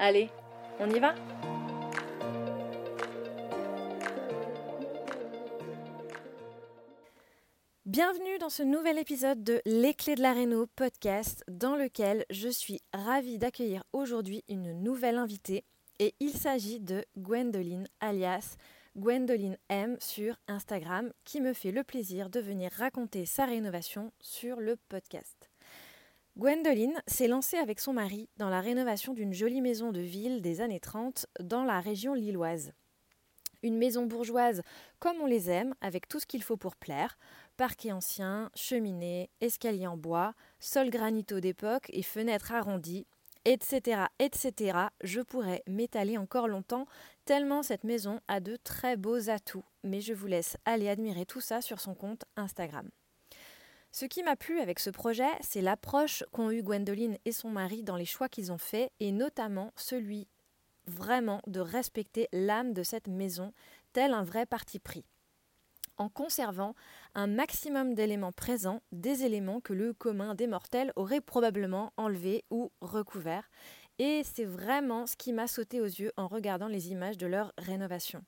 Allez, on y va Bienvenue dans ce nouvel épisode de Les Clés de la Réno podcast dans lequel je suis ravie d'accueillir aujourd'hui une nouvelle invitée et il s'agit de Gwendoline alias Gwendoline M sur Instagram qui me fait le plaisir de venir raconter sa rénovation sur le podcast. Gwendoline s'est lancée avec son mari dans la rénovation d'une jolie maison de ville des années 30 dans la région lilloise. Une maison bourgeoise comme on les aime, avec tout ce qu'il faut pour plaire parquet ancien, cheminée, escalier en bois, sol granito d'époque et fenêtres arrondies, etc., etc. Je pourrais m'étaler encore longtemps, tellement cette maison a de très beaux atouts, mais je vous laisse aller admirer tout ça sur son compte Instagram. Ce qui m'a plu avec ce projet, c'est l'approche qu'ont eu Gwendoline et son mari dans les choix qu'ils ont faits, et notamment celui vraiment de respecter l'âme de cette maison, tel un vrai parti pris en conservant un maximum d'éléments présents, des éléments que le commun des mortels aurait probablement enlevés ou recouverts. Et c'est vraiment ce qui m'a sauté aux yeux en regardant les images de leur rénovation.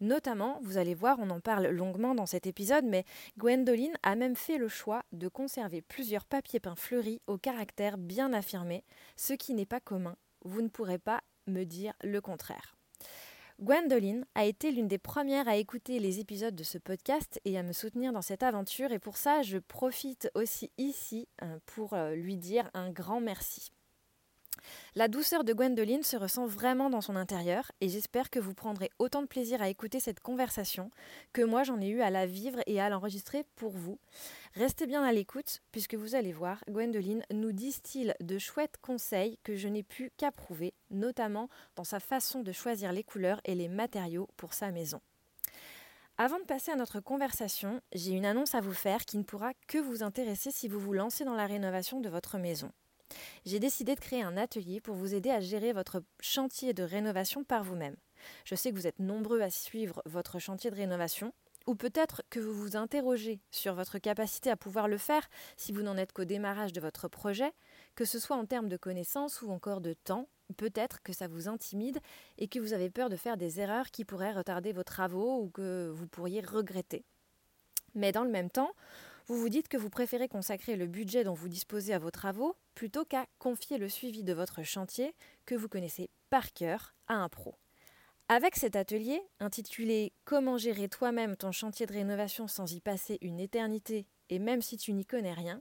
Notamment, vous allez voir, on en parle longuement dans cet épisode, mais Gwendoline a même fait le choix de conserver plusieurs papiers peints fleuris au caractère bien affirmé, ce qui n'est pas commun. Vous ne pourrez pas me dire le contraire. Gwendoline a été l'une des premières à écouter les épisodes de ce podcast et à me soutenir dans cette aventure et pour ça je profite aussi ici euh, pour euh, lui dire un grand merci. La douceur de Gwendoline se ressent vraiment dans son intérieur et j'espère que vous prendrez autant de plaisir à écouter cette conversation que moi j'en ai eu à la vivre et à l'enregistrer pour vous. Restez bien à l'écoute puisque vous allez voir, Gwendoline nous distille de chouettes conseils que je n'ai pu qu'approuver, notamment dans sa façon de choisir les couleurs et les matériaux pour sa maison. Avant de passer à notre conversation, j'ai une annonce à vous faire qui ne pourra que vous intéresser si vous vous lancez dans la rénovation de votre maison. J'ai décidé de créer un atelier pour vous aider à gérer votre chantier de rénovation par vous-même. Je sais que vous êtes nombreux à suivre votre chantier de rénovation, ou peut-être que vous vous interrogez sur votre capacité à pouvoir le faire si vous n'en êtes qu'au démarrage de votre projet, que ce soit en termes de connaissances ou encore de temps, peut-être que ça vous intimide et que vous avez peur de faire des erreurs qui pourraient retarder vos travaux ou que vous pourriez regretter. Mais dans le même temps, vous vous dites que vous préférez consacrer le budget dont vous disposez à vos travaux plutôt qu'à confier le suivi de votre chantier que vous connaissez par cœur à un pro. Avec cet atelier, intitulé Comment gérer toi-même ton chantier de rénovation sans y passer une éternité et même si tu n'y connais rien,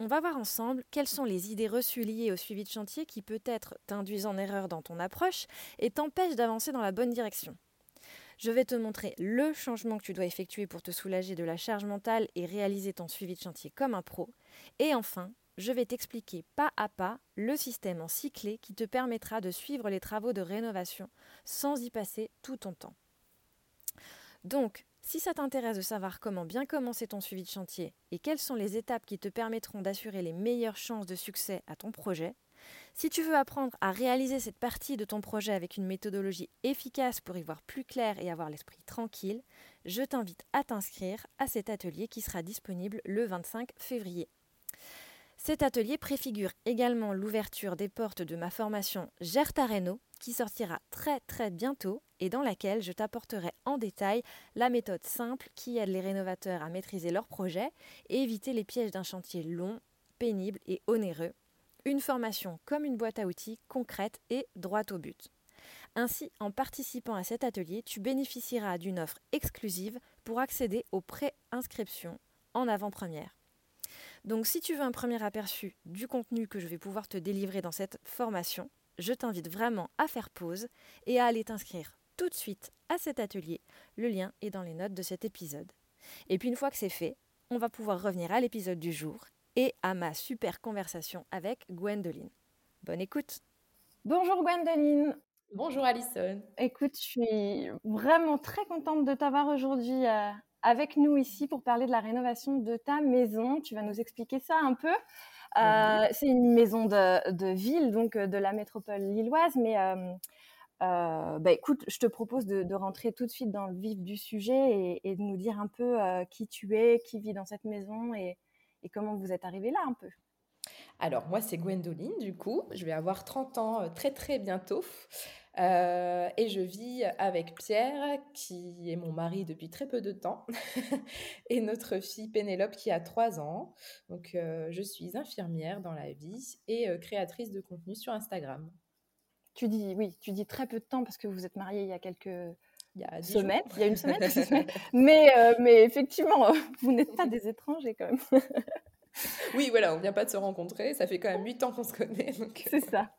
on va voir ensemble quelles sont les idées reçues liées au suivi de chantier qui peut-être t'induisent en erreur dans ton approche et t'empêchent d'avancer dans la bonne direction. Je vais te montrer le changement que tu dois effectuer pour te soulager de la charge mentale et réaliser ton suivi de chantier comme un pro. Et enfin, je vais t'expliquer pas à pas le système en cyclé qui te permettra de suivre les travaux de rénovation sans y passer tout ton temps. Donc, si ça t'intéresse de savoir comment bien commencer ton suivi de chantier et quelles sont les étapes qui te permettront d'assurer les meilleures chances de succès à ton projet, si tu veux apprendre à réaliser cette partie de ton projet avec une méthodologie efficace pour y voir plus clair et avoir l'esprit tranquille, je t'invite à t'inscrire à cet atelier qui sera disponible le 25 février. Cet atelier préfigure également l'ouverture des portes de ma formation Gère ta qui sortira très très bientôt et dans laquelle je t'apporterai en détail la méthode simple qui aide les rénovateurs à maîtriser leur projet et éviter les pièges d'un chantier long, pénible et onéreux une formation comme une boîte à outils concrète et droite au but. Ainsi, en participant à cet atelier, tu bénéficieras d'une offre exclusive pour accéder aux pré-inscriptions en avant-première. Donc si tu veux un premier aperçu du contenu que je vais pouvoir te délivrer dans cette formation, je t'invite vraiment à faire pause et à aller t'inscrire tout de suite à cet atelier. Le lien est dans les notes de cet épisode. Et puis une fois que c'est fait, on va pouvoir revenir à l'épisode du jour et à ma super conversation avec Gwendoline. Bonne écoute Bonjour Gwendoline Bonjour Alison Écoute, je suis vraiment très contente de t'avoir aujourd'hui euh, avec nous ici pour parler de la rénovation de ta maison. Tu vas nous expliquer ça un peu. Euh, c'est une maison de, ville, donc euh, de la métropole lilloise, mais bah, écoute, je te propose de, rentrer tout de suite dans le vif du sujet et, de nous dire un peu qui tu es, qui vit dans cette maison et, et comment vous êtes arrivé là un peu? Alors, moi, c'est Gwendoline, du coup. Je vais avoir 30 ans euh, très, très bientôt. Euh, et je vis avec Pierre, qui est mon mari depuis très peu de temps, et notre fille Pénélope, qui a 3 ans. Donc, euh, je suis infirmière dans la vie et créatrice de contenu sur Instagram. Tu dis, oui, tu dis très peu de temps parce que vous êtes mariés il y a quelques il y a semaines, il y a une semaine, mais, mais effectivement, vous n'êtes pas des étrangers quand même. oui, voilà, on vient pas de se rencontrer. Ça fait quand même huit ans qu'on se connaît. C'est ça.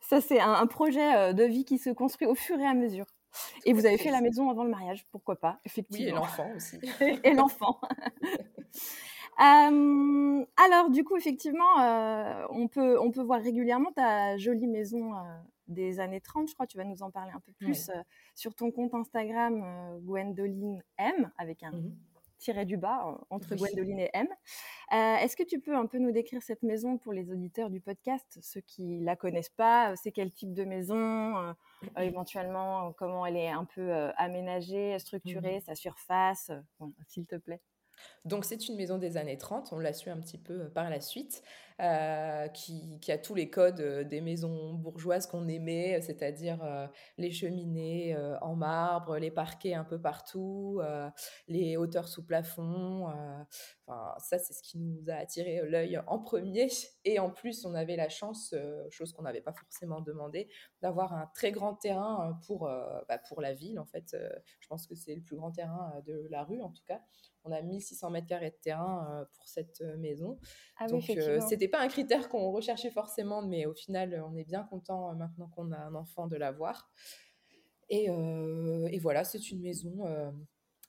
Ça, c'est un, projet euh, de vie qui se construit au fur et à mesure. Et vous avez fait la maison avant le mariage, pourquoi pas, effectivement. Oui, et l'enfant aussi. et l'enfant. Euh, alors, du coup, effectivement, euh, on, peut, on peut voir régulièrement ta jolie maison des années 30, je crois. Tu vas nous en parler un peu plus sur ton compte Instagram, Gwendoline M, avec un, mmh tiré du bas entre Gwendoline et M. Euh, est-ce que tu peux un peu nous décrire cette maison pour les auditeurs du podcast, ceux qui la connaissent pas C'est quel type de maison euh, Éventuellement, comment elle est un peu aménagée, structurée, mmh sa surface S'il te plaît? Donc c'est une maison des années 30, on l'a su un petit peu par la suite. Euh, qui, a tous les codes euh, des maisons bourgeoises qu'on aimait, c'est-à-dire euh, les cheminées en marbre, les parquets un peu partout, les hauteurs sous plafond. Enfin, ça, c'est ce qui nous a attiré l'œil en premier. Et en plus, on avait la chance, chose qu'on n'avait pas forcément demandé, d'avoir un très grand terrain pour, bah, pour la ville. En fait, je pense que c'est le plus grand terrain de la rue, en tout cas. On a 1600 mètres carrés de terrain pour cette maison. Ah Donc, c'était pas un critère qu'on recherchait forcément, mais au final, on est bien content euh, maintenant qu'on a un enfant de l'avoir. Et, euh, voilà, c'est une maison euh,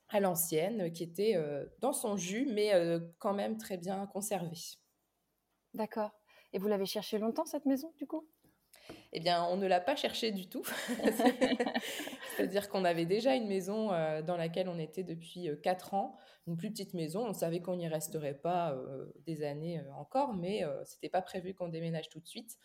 à l'ancienne qui était dans son jus, mais quand même très bien conservée. D'accord. Et vous l'avez cherché longtemps, cette maison, du coup? Eh bien, on ne l'a pas cherché du tout. C'est-à-dire qu'on avait déjà une maison dans laquelle on était depuis quatre ans une plus petite maison. On savait qu'on n'y resterait pas euh, des années euh, encore, mais euh, c'était pas prévu qu'on déménage tout de suite.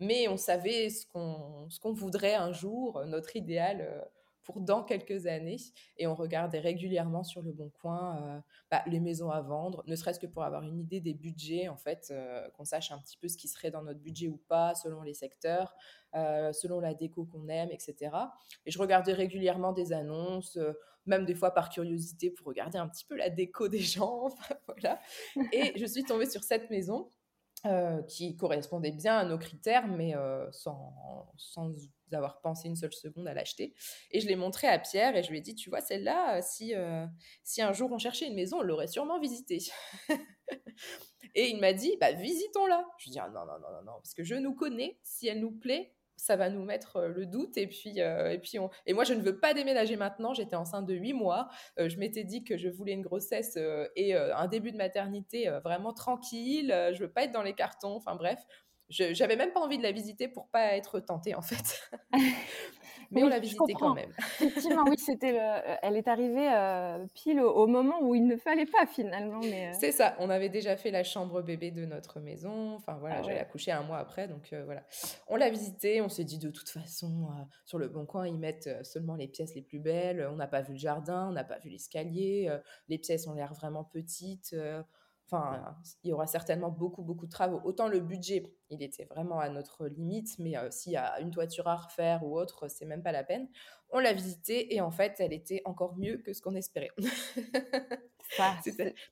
Mais on savait ce qu'on ce qu'on voudrait un jour, notre idéal pour dans quelques années. Et on regardait régulièrement sur le Bon Coin bah, les maisons à vendre, ne serait-ce que pour avoir une idée des budgets, en fait, qu'on sache un petit peu ce qui serait dans notre budget ou pas, selon les secteurs, selon la déco qu'on aime, etc. Et je regardais régulièrement des annonces même des fois par curiosité pour regarder un petit peu la déco des gens. voilà. Et je suis tombée sur cette maison euh, qui correspondait bien à nos critères, mais euh, sans, sans avoir pensé une seule seconde à l'acheter. Et je l'ai montré à Pierre et je lui ai dit, tu vois, celle-là, euh, si, si un jour on cherchait une maison, on l'aurait sûrement visitée. et il m'a dit, bah, visitons-la. Je lui ai dit, ah, non, non, non, non, non, parce que je nous connais, si elle nous plaît, ça va nous mettre euh, le doute. Et puis, euh, et puis et moi, je ne veux pas déménager maintenant. J'étais enceinte de huit mois. Euh, je m'étais dit que je voulais une grossesse et un début de maternité vraiment tranquille. je veux pas être dans les cartons. Enfin bref, j'avais même pas envie de la visiter pour pas être tentée en fait. mais on l'a visité quand même. Effectivement, oui, c'était euh, elle est arrivée euh, pile au, moment où il ne fallait pas finalement. Mais euh. C'est ça, on avait déjà fait la chambre bébé de notre maison. Enfin voilà, ah j'allais accoucher un mois après, donc voilà. On l'a visité, on s'est dit de toute façon, sur le bon coin, ils mettent seulement les pièces les plus belles. On n'a pas vu le jardin, on n'a pas vu l'escalier. les pièces ont l'air vraiment petites. Enfin, il y aura certainement beaucoup, beaucoup de travaux. Autant le budget, il était vraiment à notre limite, mais euh, s'il y a une toiture à refaire ou autre, c'est même pas la peine. On l'a visitée et en fait, elle était encore mieux que ce qu'on espérait.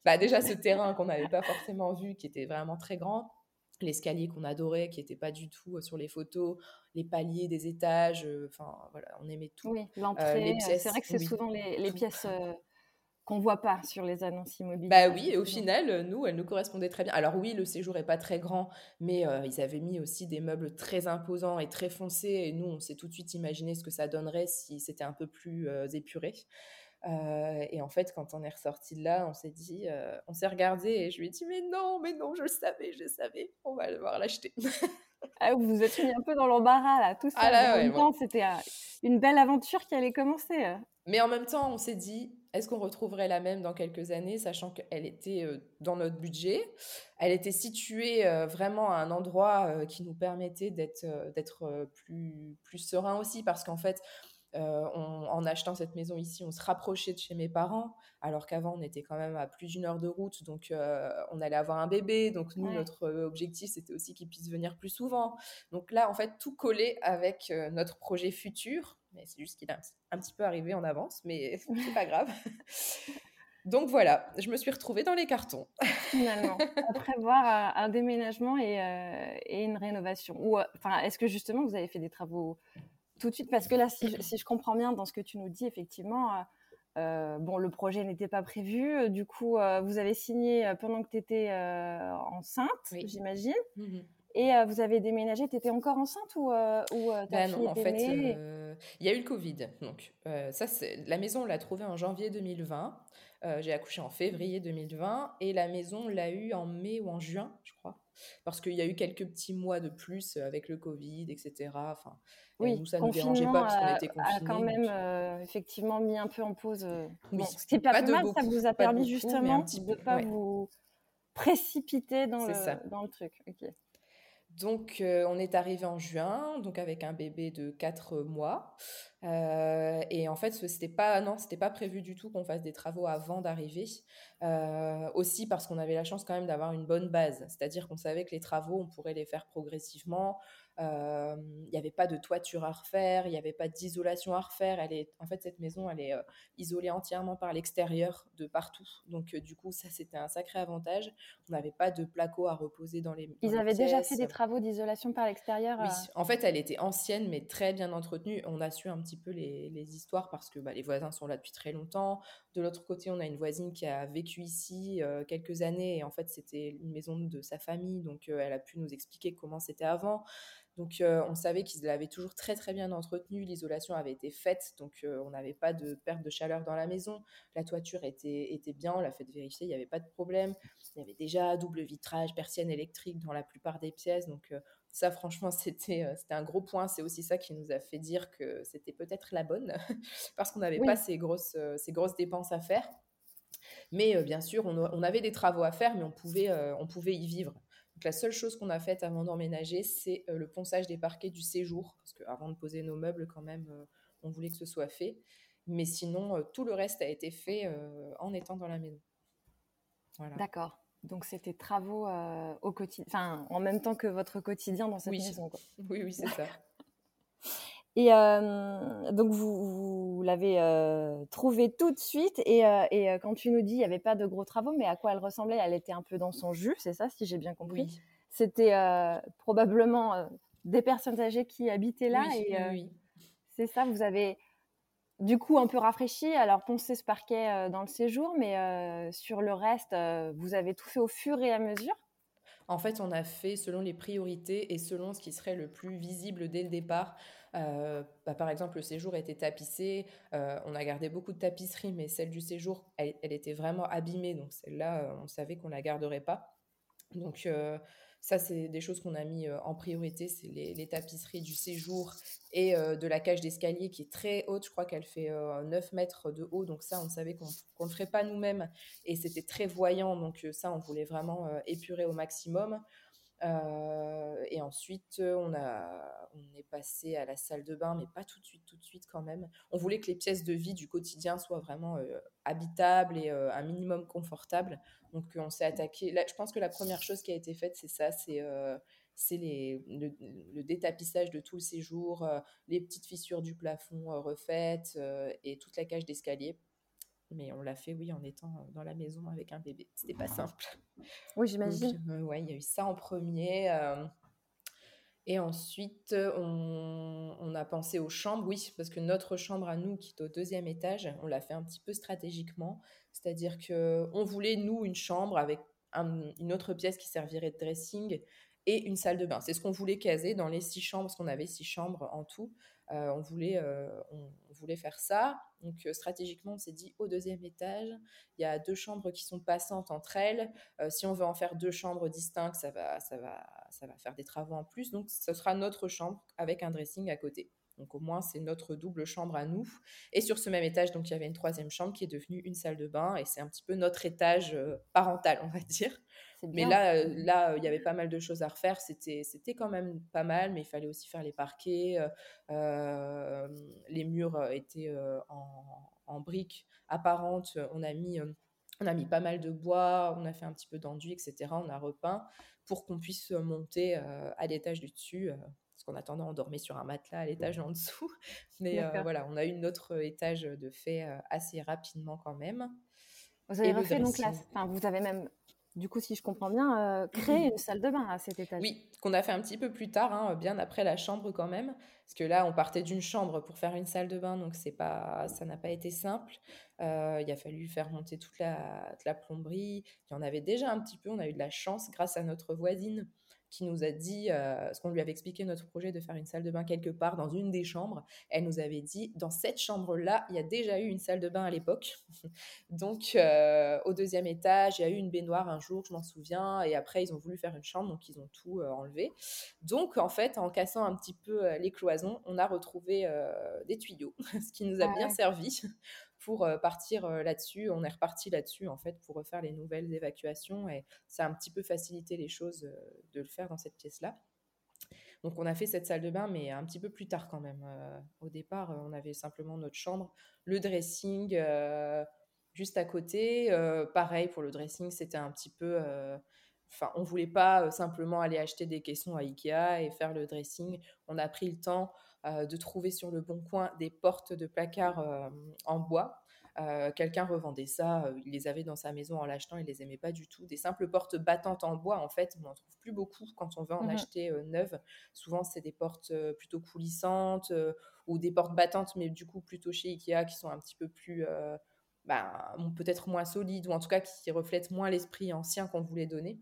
bah, déjà, ce terrain qu'on n'avait pas forcément vu, qui était vraiment très grand, l'escalier qu'on adorait, qui n'était pas du tout sur les photos, les paliers des étages, enfin voilà, on aimait tout. Oui, l'entrée, c'est vrai que c'est souvent les, les pièces qu'on voit pas sur les annonces immobilières. Bah oui, et au final, nous, elles nous correspondaient très bien. Alors oui, le séjour est pas très grand, mais ils avaient mis aussi des meubles très imposants et très foncés, et nous, on s'est tout de suite imaginé ce que ça donnerait si c'était un peu plus épuré. et en fait, quand on est ressorti de là, on s'est dit, on s'est regardé et je lui ai dit, mais non, mais non, je le savais, je le savais, on va devoir l'acheter. ah, vous vous êtes mis un peu dans l'embarras là, tout ça. Ah là, en même temps, c'était une belle aventure qui allait commencer. Mais en même temps, on s'est dit, est-ce qu'on retrouverait la même dans quelques années, sachant qu'elle était dans notre budget? Elle était située vraiment à un endroit qui nous permettait d'être d'être plus, plus serein aussi, parce qu'en fait, en achetant cette maison ici, on se rapprochait de chez mes parents, alors qu'avant, on était quand même à plus d'une heure de route, donc on allait avoir un bébé. Donc nous, notre objectif, c'était aussi qu'il puisse venir plus souvent. Donc là, en fait, tout collait avec notre projet futur, mais c'est juste qu'il est un, petit peu arrivé en avance, mais c'est pas grave. Donc voilà, je me suis retrouvée dans les cartons. Finalement, à prévoir un, déménagement et, et, une rénovation. Ou, enfin, est-ce que justement vous avez fait des travaux tout de suite Parce que là, si je, comprends bien dans ce que tu nous dis, effectivement, euh, euh, bon, le projet n'était pas prévu. Du coup, euh, vous avez signé pendant que tu étais enceinte, j'imagine. Mmh Et vous avez déménagé, tu étais encore enceinte ou, ou ta bah non, en fait, il y a eu le Covid. Donc, ça, la maison, on l'a trouvée en janvier 2020. J'ai accouché en février 2020 et la maison, on l'a eu en mai ou en juin, je crois. Parce qu'il y a eu quelques petits mois de plus avec le Covid, etc. Enfin, oui, nous, ça ne nous dérangeait pas parce qu'on était confinés. a quand même euh, effectivement mis un peu en pause. Euh, oui, ce qui n'est pas, mal, ça vous a permis justement de ne pas vous précipiter dans, le, dans le truc. Donc, euh, on est arrivé en juin, donc avec un bébé de 4 mois. et en fait, c'était pas, pas prévu du tout qu'on fasse des travaux avant d'arriver. aussi parce qu'on avait la chance quand même d'avoir une bonne base. C'est-à-dire qu'on savait que les travaux, on pourrait les faire progressivement. Il n'y avait pas de toiture à refaire, il n'y avait pas d'isolation à refaire. Elle est, en fait, cette maison, elle est isolée entièrement par l'extérieur de partout. Donc, du coup, ça, c'était un sacré avantage. On n'avait pas de placo à reposer dans les. Ils avaient déjà fait des travaux d'isolation par l'extérieur Oui, en fait, elle était ancienne, mais très bien entretenue. On a su un petit peu les, les histoires parce que bah, les voisins sont là depuis très longtemps. De l'autre côté, on a une voisine qui a vécu ici quelques années et en fait, c'était une maison de sa famille. Donc, elle a pu nous expliquer comment c'était avant. Donc, on savait qu'ils l'avaient toujours très très bien entretenu. L'isolation avait été faite, donc on n'avait pas de perte de chaleur dans la maison. La toiture était, était bien, on l'a fait vérifier, il n'y avait pas de problème. Il y avait déjà double vitrage, persienne électrique dans la plupart des pièces. Donc, ça, franchement, c'était c'était un gros point. C'est aussi ça qui nous a fait dire que c'était peut-être la bonne, parce qu'on n'avait pas ces grosses, ces grosses dépenses à faire. Mais bien sûr, on, on, avait des travaux à faire, mais on pouvait, on pouvait y vivre la seule chose qu'on a faite avant d'emménager, c'est euh, le ponçage des parquets du séjour, parce qu'avant de poser nos meubles, quand même, euh, on voulait que ce soit fait. Mais sinon, euh, tout le reste a été fait en étant dans la maison. D'accord. Donc c'était travaux au quotidien, enfin en même temps que votre quotidien dans cette maison. Oui, oui, c'est ça. Et euh, donc, vous, l'avez euh, trouvée tout de suite. Et, euh, et quand tu nous dis, il n'y avait pas de gros travaux, mais à quoi elle ressemblait? Elle était un peu dans son jus, c'est ça, si j'ai bien compris? C'était probablement des personnes âgées qui habitaient là. Oui, et, oui. C'est ça, vous avez du coup un peu rafraîchi. Alors, poncé ce parquet dans le séjour, mais sur le reste, vous avez tout fait au fur et à mesure? En fait, on a fait selon les priorités et selon ce qui serait le plus visible dès le départ. Euh, bah, par exemple, le séjour était tapissé. Euh, on a gardé beaucoup de tapisseries, mais celle du séjour, elle, était vraiment abîmée. Donc celle-là, euh, on savait qu'on la garderait pas. Donc ça, c'est des choses qu'on a mis en priorité. C'est les, tapisseries du séjour et de la cage d'escalier qui est très haute. Je crois qu'elle fait 9 mètres de haut. Donc ça, on savait qu'on ne le ferait pas nous-mêmes. Et c'était très voyant. Donc ça, on voulait vraiment épurer au maximum. Euh, et ensuite, on, a, on est passé à la salle de bain, mais pas tout de suite, tout de suite quand même. On voulait que les pièces de vie du quotidien soient vraiment euh, habitables et euh, un minimum confortables. Donc, on s'est attaqué. Je pense que la première chose qui a été faite, c'est ça, c'est c'est le, le, détapissage de tout le séjour, les petites fissures du plafond refaites et toute la cage d'escalier. Mais on l'a fait, oui, en étant dans la maison avec un bébé. C'était pas simple. Oui, j'imagine. ouais, il y a eu ça en premier. Et ensuite, on, on, a pensé aux chambres, oui, parce que notre chambre à nous, qui est au deuxième étage, on l'a fait un petit peu stratégiquement. C'est-à-dire qu'on voulait, nous, une chambre avec une autre pièce qui servirait de dressing et une salle de bain. C'est ce qu'on voulait caser dans les six chambres, parce qu'on avait six chambres en tout. Euh, on, voulait, euh, on, voulait faire ça. Donc euh, stratégiquement, on s'est dit au deuxième étage, il y a deux chambres qui sont passantes entre elles. si on veut en faire deux chambres distinctes, ça va, ça, va, ça va faire des travaux en plus. Donc ce sera notre chambre avec un dressing à côté. Donc au moins, c'est notre double chambre à nous. Et sur ce même étage, donc il y avait une troisième chambre qui est devenue une salle de bain. Et c'est un petit peu notre étage parental, on va dire. Mais là, là, il y avait pas mal de choses à refaire. C'était, c'était quand même pas mal, mais il fallait aussi faire les parquets. Euh, les murs étaient en, briques apparentes. On a mis on a mis pas mal de bois, on a fait un petit peu d'enduit, etc. On a repeint pour qu'on puisse monter à l'étage du dessus parce qu'en attendant, on dormait sur un matelas à l'étage en dessous. Mais euh, voilà, on a eu notre étage de fait assez rapidement quand même. Vous avez refait donc là, enfin, vous avez même, du coup, si je comprends bien, euh, créé une salle de bain à cet étage. Oui, qu'on a fait un petit peu plus tard, hein, bien après la chambre quand même, parce que là, on partait d'une chambre pour faire une salle de bain, donc c'est pas, ça n'a pas été simple. il a fallu faire monter toute la, toute la plomberie. Il y en avait déjà un petit peu. On a eu de la chance grâce à notre voisine qui nous a dit, euh, ce qu'on lui avait expliqué notre projet de faire une salle de bain quelque part dans une des chambres, elle nous avait dit, dans cette chambre-là, il y a déjà eu une salle de bain à l'époque. donc, euh, au deuxième étage, il y a eu une baignoire un jour, je m'en souviens, et après, ils ont voulu faire une chambre, donc ils ont tout euh, enlevé. Donc, en fait, en cassant un petit peu les cloisons, on a retrouvé des tuyaux, ce qui nous a bien servi pour partir là-dessus. On est reparti là-dessus, en fait, pour refaire les nouvelles évacuations. Et ça a un petit peu facilité les choses de le faire dans cette pièce-là. Donc, on a fait cette salle de bain, mais un petit peu plus tard quand même. au départ, on avait simplement notre chambre, le dressing juste à côté. pareil, pour le dressing, c'était un petit peu. Enfin, on voulait pas simplement aller acheter des caissons à Ikea et faire le dressing. On a pris le temps euh, de trouver sur le bon coin des portes de placard euh, en bois. Euh, quelqu'un revendait ça, il les avait dans sa maison en l'achetant, il les aimait pas du tout. Des simples portes battantes en bois, en fait, on n'en trouve plus beaucoup quand on veut en mmh acheter neuves. Souvent, c'est des portes plutôt coulissantes ou des portes battantes, mais du coup plutôt chez Ikea qui sont un petit peu plus, ben, peut-être moins solides ou en tout cas qui reflètent moins l'esprit ancien qu'on voulait donner.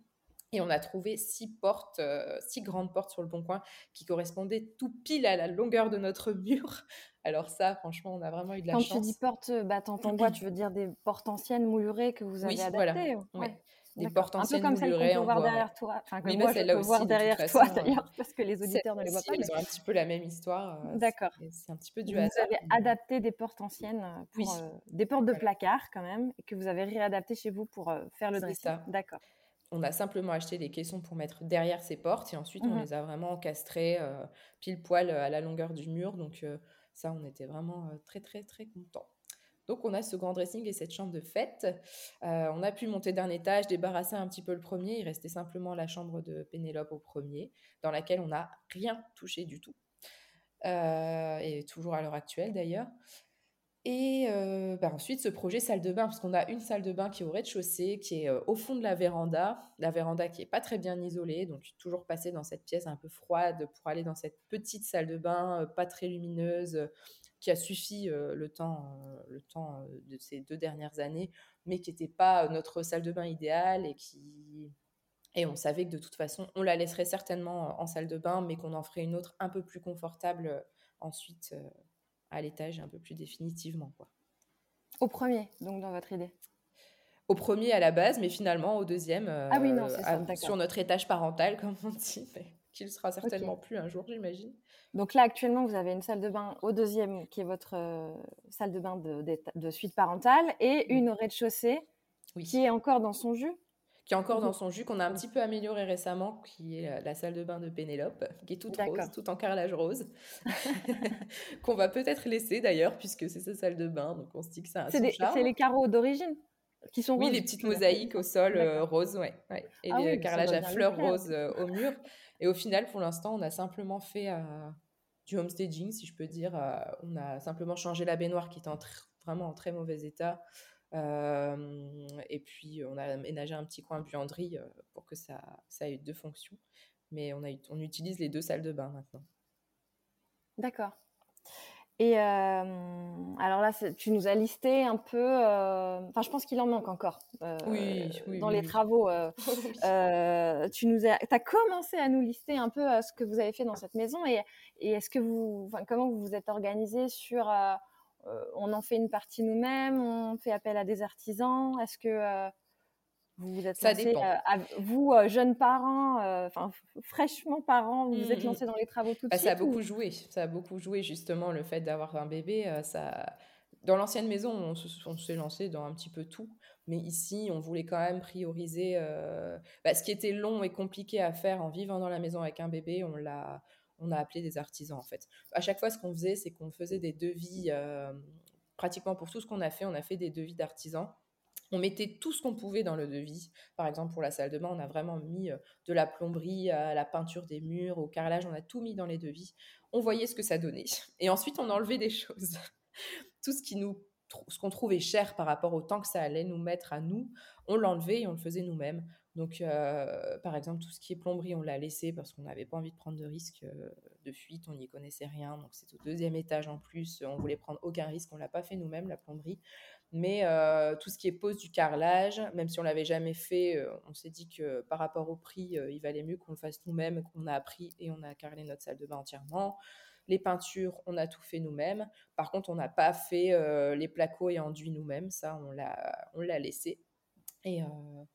Et on a trouvé six portes, euh, six grandes portes sur le bon coin qui correspondaient tout pile à la longueur de notre mur. Alors ça, franchement, on a vraiment eu de la chance. Quand tu dis portes battantes en bois, tu veux dire des portes anciennes moulurées que vous avez oui, adaptées voilà. Des portes anciennes un peu comme moulurées qu'on peut voir derrière toi. Enfin, que oui, moi, je peux voir derrière toi d'ailleurs, parce que les auditeurs ne les voient pas. Ils ont un petit peu la même histoire. Euh, D'accord. C'est un petit peu du hasard. Vous avez adapté des portes anciennes euh, des portes de placard quand même, et que vous avez réadapté chez vous pour faire le dressing. D'accord on a simplement acheté des caissons pour mettre derrière ces portes et ensuite on les a vraiment encastrés euh, pile poil euh, à la longueur du mur. Donc euh, ça, on était vraiment très très très contents. Donc on a ce grand dressing et cette chambre de fête. on a pu monter d'un étage, débarrasser un petit peu le premier. Il restait simplement la chambre de Pénélope au premier, dans laquelle on n'a rien touché du tout. et toujours à l'heure actuelle d'ailleurs. Et euh, bah, ensuite, ce projet salle de bain, parce qu'on a une salle de bain qui est au rez-de-chaussée, qui est euh, au fond de la véranda, la véranda qui est pas très bien isolée, donc toujours passer dans cette pièce un peu froide pour aller dans cette petite salle de bain, euh, pas très lumineuse, qui a suffi le temps, le temps de ces deux dernières années, mais qui n'était pas notre salle de bain idéale et qui et on savait que de toute façon, on la laisserait certainement en salle de bain, mais qu'on en ferait une autre un peu plus confortable ensuite à l'étage un peu plus définitivement. Quoi. Au premier, donc dans votre idée? Au premier à la base, mais finalement au deuxième, ah oui, non, ça, sur notre étage parental, comme on dit, mais qu'il sera certainement plus un jour, j'imagine. Donc là, actuellement, vous avez une salle de bain au deuxième, qui est votre euh, salle de bain de, de, suite parentale, et une au rez-de-chaussée, qui est encore dans son jus? Qui est encore dans son jus, qu'on a un petit peu amélioré récemment, qui est la salle de bain de Pénélope, qui est toute rose, tout en carrelage rose, qu'on va peut-être laisser d'ailleurs, puisque c'est sa salle de bain, donc on se dit que ça a C'est les carreaux d'origine qui sont Oui, les petites mosaïques au sol euh, rose, ouais, Et ah le carrelage à fleurs roses euh, au mur. Et au final, pour l'instant, on a simplement fait euh, du homestaging, si je peux dire. on a simplement changé la baignoire qui était vraiment en très mauvais état. Et puis, on a aménagé un petit coin buanderie pour que ça, ça ait deux fonctions. Mais on, a, on utilise les deux salles de bain maintenant. D'accord. Et alors là, tu nous as listé un peu. Enfin, je pense qu'il en manque encore. oui, oui, Dans les travaux, tu nous as, as, commencé à nous lister un peu ce que vous avez fait dans cette maison et, et est-ce que vous, comment vous vous êtes organisé sur. On en fait une partie nous-mêmes, on fait appel à des artisans. Est-ce que vous vous êtes ça dépend. Euh, vous, euh, jeunes parents, euh, enfin fraîchement parents, vous vous êtes mmh, mmh. lancés dans les travaux tout de bah, suite Ça a beaucoup joué. Ça a beaucoup joué justement le fait d'avoir un bébé. ça... Dans l'ancienne maison, on, s'est lancé dans un petit peu tout. Mais ici, on voulait quand même prioriser bah, ce qui était long et compliqué à faire en vivant dans la maison avec un bébé. On l'a, on a appelé des artisans en fait. À chaque fois, ce qu'on faisait, c'est qu'on faisait des devis. pratiquement pour tout ce qu'on a fait, on a fait des devis d'artisans on mettait tout ce qu'on pouvait dans le devis. Par exemple, pour la salle de bain, on a vraiment mis euh, de la plomberie à la peinture des murs, au carrelage, on a tout mis dans les devis. On voyait ce que ça donnait. Et ensuite, on enlevait des choses. tout ce ce qu'on trouvait cher par rapport au temps que ça allait nous mettre à nous, on l'enlevait et on le faisait nous-mêmes. Donc, euh, par exemple, tout ce qui est plomberie, on l'a laissé parce qu'on n'avait pas envie de prendre de risque euh, de fuite, on n'y connaissait rien. Donc, c'est au deuxième étage en plus, on voulait prendre aucun risque, on l'a pas fait nous-mêmes, la plomberie. Mais euh, tout ce qui est pose du carrelage, même si on l'avait jamais fait, on s'est dit que par rapport au prix, il valait mieux qu'on le fasse nous-mêmes, qu'on a appris et on a carrelé notre salle de bain entièrement. Les peintures, on a tout fait nous-mêmes. Par contre, on n'a pas fait les placos et enduits nous-mêmes. Ça, on l'a, on l'a laissé. Et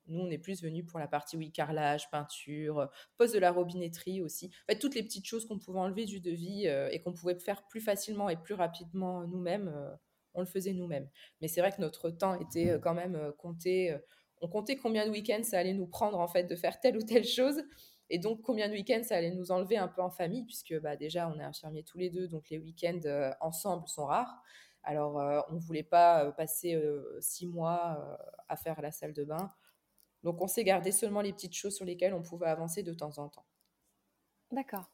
nous, on est plus venus pour la partie, oui, carrelage, peinture, pose de la robinetterie aussi. En fait, toutes les petites choses qu'on pouvait enlever du devis et qu'on pouvait faire plus facilement et plus rapidement nous-mêmes on le faisait nous-mêmes. Mais c'est vrai que notre temps était euh, quand même euh, compté. Euh, on comptait combien de week-ends ça allait nous prendre en fait de faire telle ou telle chose. Et donc, combien de week-ends ça allait nous enlever un peu en famille, puisque bah, déjà, on est infirmiers tous les deux, donc les week-ends ensemble sont rares. Alors, on ne voulait pas passer six mois à faire la salle de bain. Donc, on s'est gardé seulement les petites choses sur lesquelles on pouvait avancer de temps en temps. D'accord.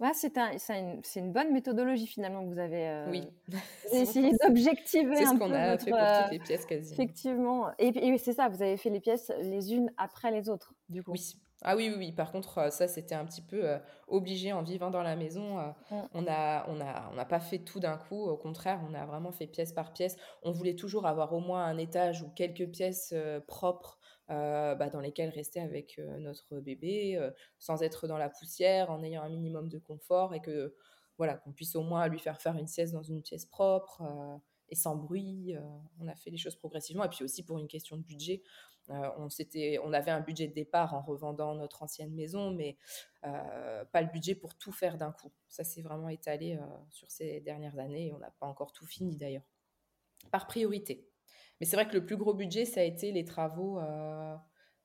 Ouais, c'est un, une, une, bonne méthodologie finalement que vous avez. Euh, oui. essayé d'objectiver C'est ce qu'on a fait pour toutes les pièces quasi. Effectivement. Et, et c'est ça, vous avez fait les pièces les unes après les autres, du coup. Oui. Ah oui, oui, oui. Par contre, euh, ça, c'était un petit peu euh, obligé en vivant dans la maison. Euh, mm. On n'a on a, on a pas fait tout d'un coup. Au contraire, on a vraiment fait pièce par pièce. On voulait toujours avoir au moins un étage ou quelques pièces propres bah, dans lesquelles rester avec notre bébé, sans être dans la poussière, en ayant un minimum de confort et que voilà qu'on puisse au moins lui faire faire une sieste dans une pièce propre et sans bruit. on a fait les choses progressivement. Et puis aussi pour une question de budget, euh, on, on avait un budget de départ en revendant notre ancienne maison, mais euh, pas le budget pour tout faire d'un coup. Ça s'est vraiment étalé euh, sur ces dernières années et on n'a pas encore tout fini d'ailleurs. Par priorité. Mais c'est vrai que le plus gros budget, ça a été les travaux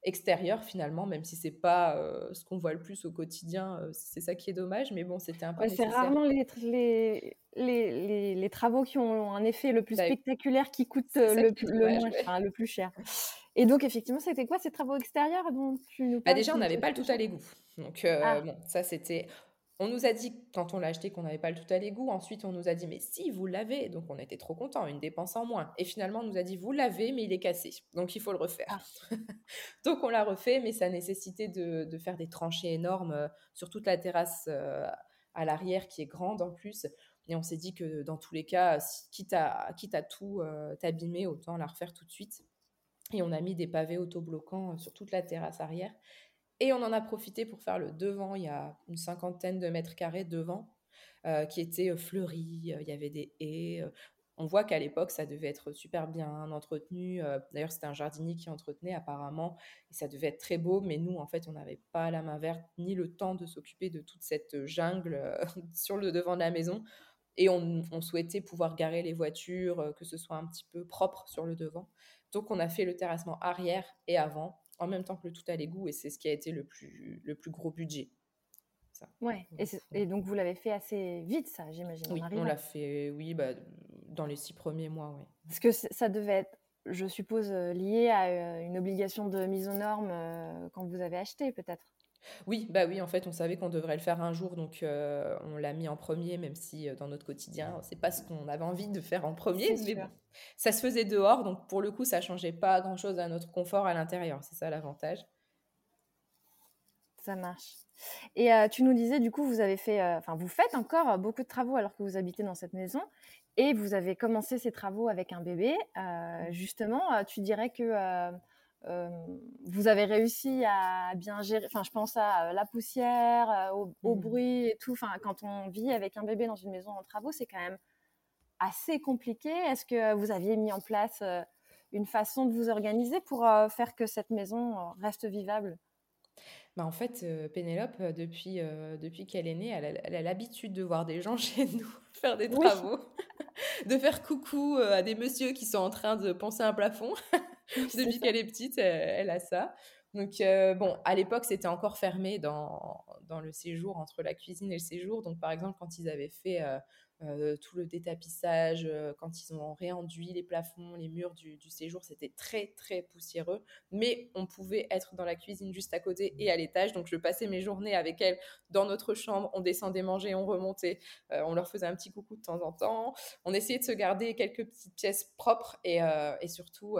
extérieurs finalement, même si c'est pas ce qu'on voit le plus au quotidien. c'est ça qui est dommage, mais bon, c'était un peu. c'est rarement les, les, les, les, travaux qui ont un effet le plus bah, spectaculaire qui coûtent le, le plus cher. Et donc, effectivement, c'était quoi ces travaux extérieurs dont tu nous bah Déjà, on n'avait pas le tout à l'égout. Donc, euh, ah. bon, ça, c'était. On nous a dit, quand on l'a acheté, qu'on n'avait pas le tout à l'égout. Ensuite, on nous a dit, mais si, vous l'avez. Donc, on était trop contents, une dépense en moins. Et finalement, on nous a dit, vous l'avez, mais il est cassé. Donc, il faut le refaire. Ah. donc, on l'a refait, mais ça nécessitait de, de, faire des tranchées énormes euh, sur toute la terrasse euh, à l'arrière, qui est grande en plus. Et on s'est dit que dans tous les cas, quitte à, quitte à tout t'abîmer, autant la refaire tout de suite. Et on a mis des pavés autobloquants euh, sur toute la terrasse arrière. Et on en a profité pour faire le devant. Il y a une cinquantaine de mètres carrés devant euh, qui étaient euh, fleuris. Il y avait des haies. On voit qu'à l'époque, ça devait être super bien entretenu. D'ailleurs, c'était un jardinier qui entretenait apparemment. Et ça devait être très beau. Mais nous, en fait, on n'avait pas la main verte ni le temps de s'occuper de toute cette jungle sur le devant de la maison. Et on, souhaitait pouvoir garer les voitures, que ce soit un petit peu propre sur le devant. Donc, on a fait le terrassement arrière et avant, en même temps que le tout à l'égout, et c'est ce qui a été le plus, le plus gros budget. Ça. Ouais, et, donc vous l'avez fait assez vite, ça, j'imagine. Oui, on l'a fait, oui, bah, dans les six premiers mois, oui. Parce que ça devait être, je suppose, euh, lié à euh, une obligation de mise aux normes euh, quand vous avez acheté, peut-être Oui, bah oui, en fait, on savait qu'on devrait le faire un jour, donc euh, on l'a mis en premier, même si euh, dans notre quotidien, c'est pas ce qu'on avait envie de faire en premier, mais bon, ça se faisait dehors, donc pour le coup, ça changeait pas grand-chose à notre confort à l'intérieur, c'est ça l'avantage. Ça marche. Et euh, tu nous disais, du coup, vous avez fait, enfin, vous faites encore beaucoup de travaux alors que vous habitez dans cette maison, et vous avez commencé ces travaux avec un bébé. Mmh. justement, tu dirais que vous avez réussi à bien gérer, enfin je pense à la poussière, au, mmh. bruit et tout. Enfin, quand on vit avec un bébé dans une maison en travaux, c'est quand même assez compliqué. Est-ce que vous aviez mis en place une façon de vous organiser pour faire que cette maison reste vivable? Bah en fait, Pénélope, depuis, depuis qu'elle est née, elle a l'habitude de voir des gens chez nous faire des travaux, de faire coucou à des messieurs qui sont en train de penser un plafond. Depuis qu'elle est petite, elle, a ça. Donc, euh, bon, à l'époque, c'était encore fermé dans, dans, le séjour, entre la cuisine et le séjour. Donc, par exemple, quand ils avaient fait euh, euh, tout le détapissage, euh, quand ils ont réenduit les plafonds, les murs du, séjour, c'était très très poussiéreux. Mais on pouvait être dans la cuisine juste à côté et à l'étage. Donc je passais mes journées avec elle dans notre chambre. On descendait manger, on remontait. Euh, on leur faisait un petit coucou de temps en temps. On essayait de se garder quelques petites pièces propres et, et surtout,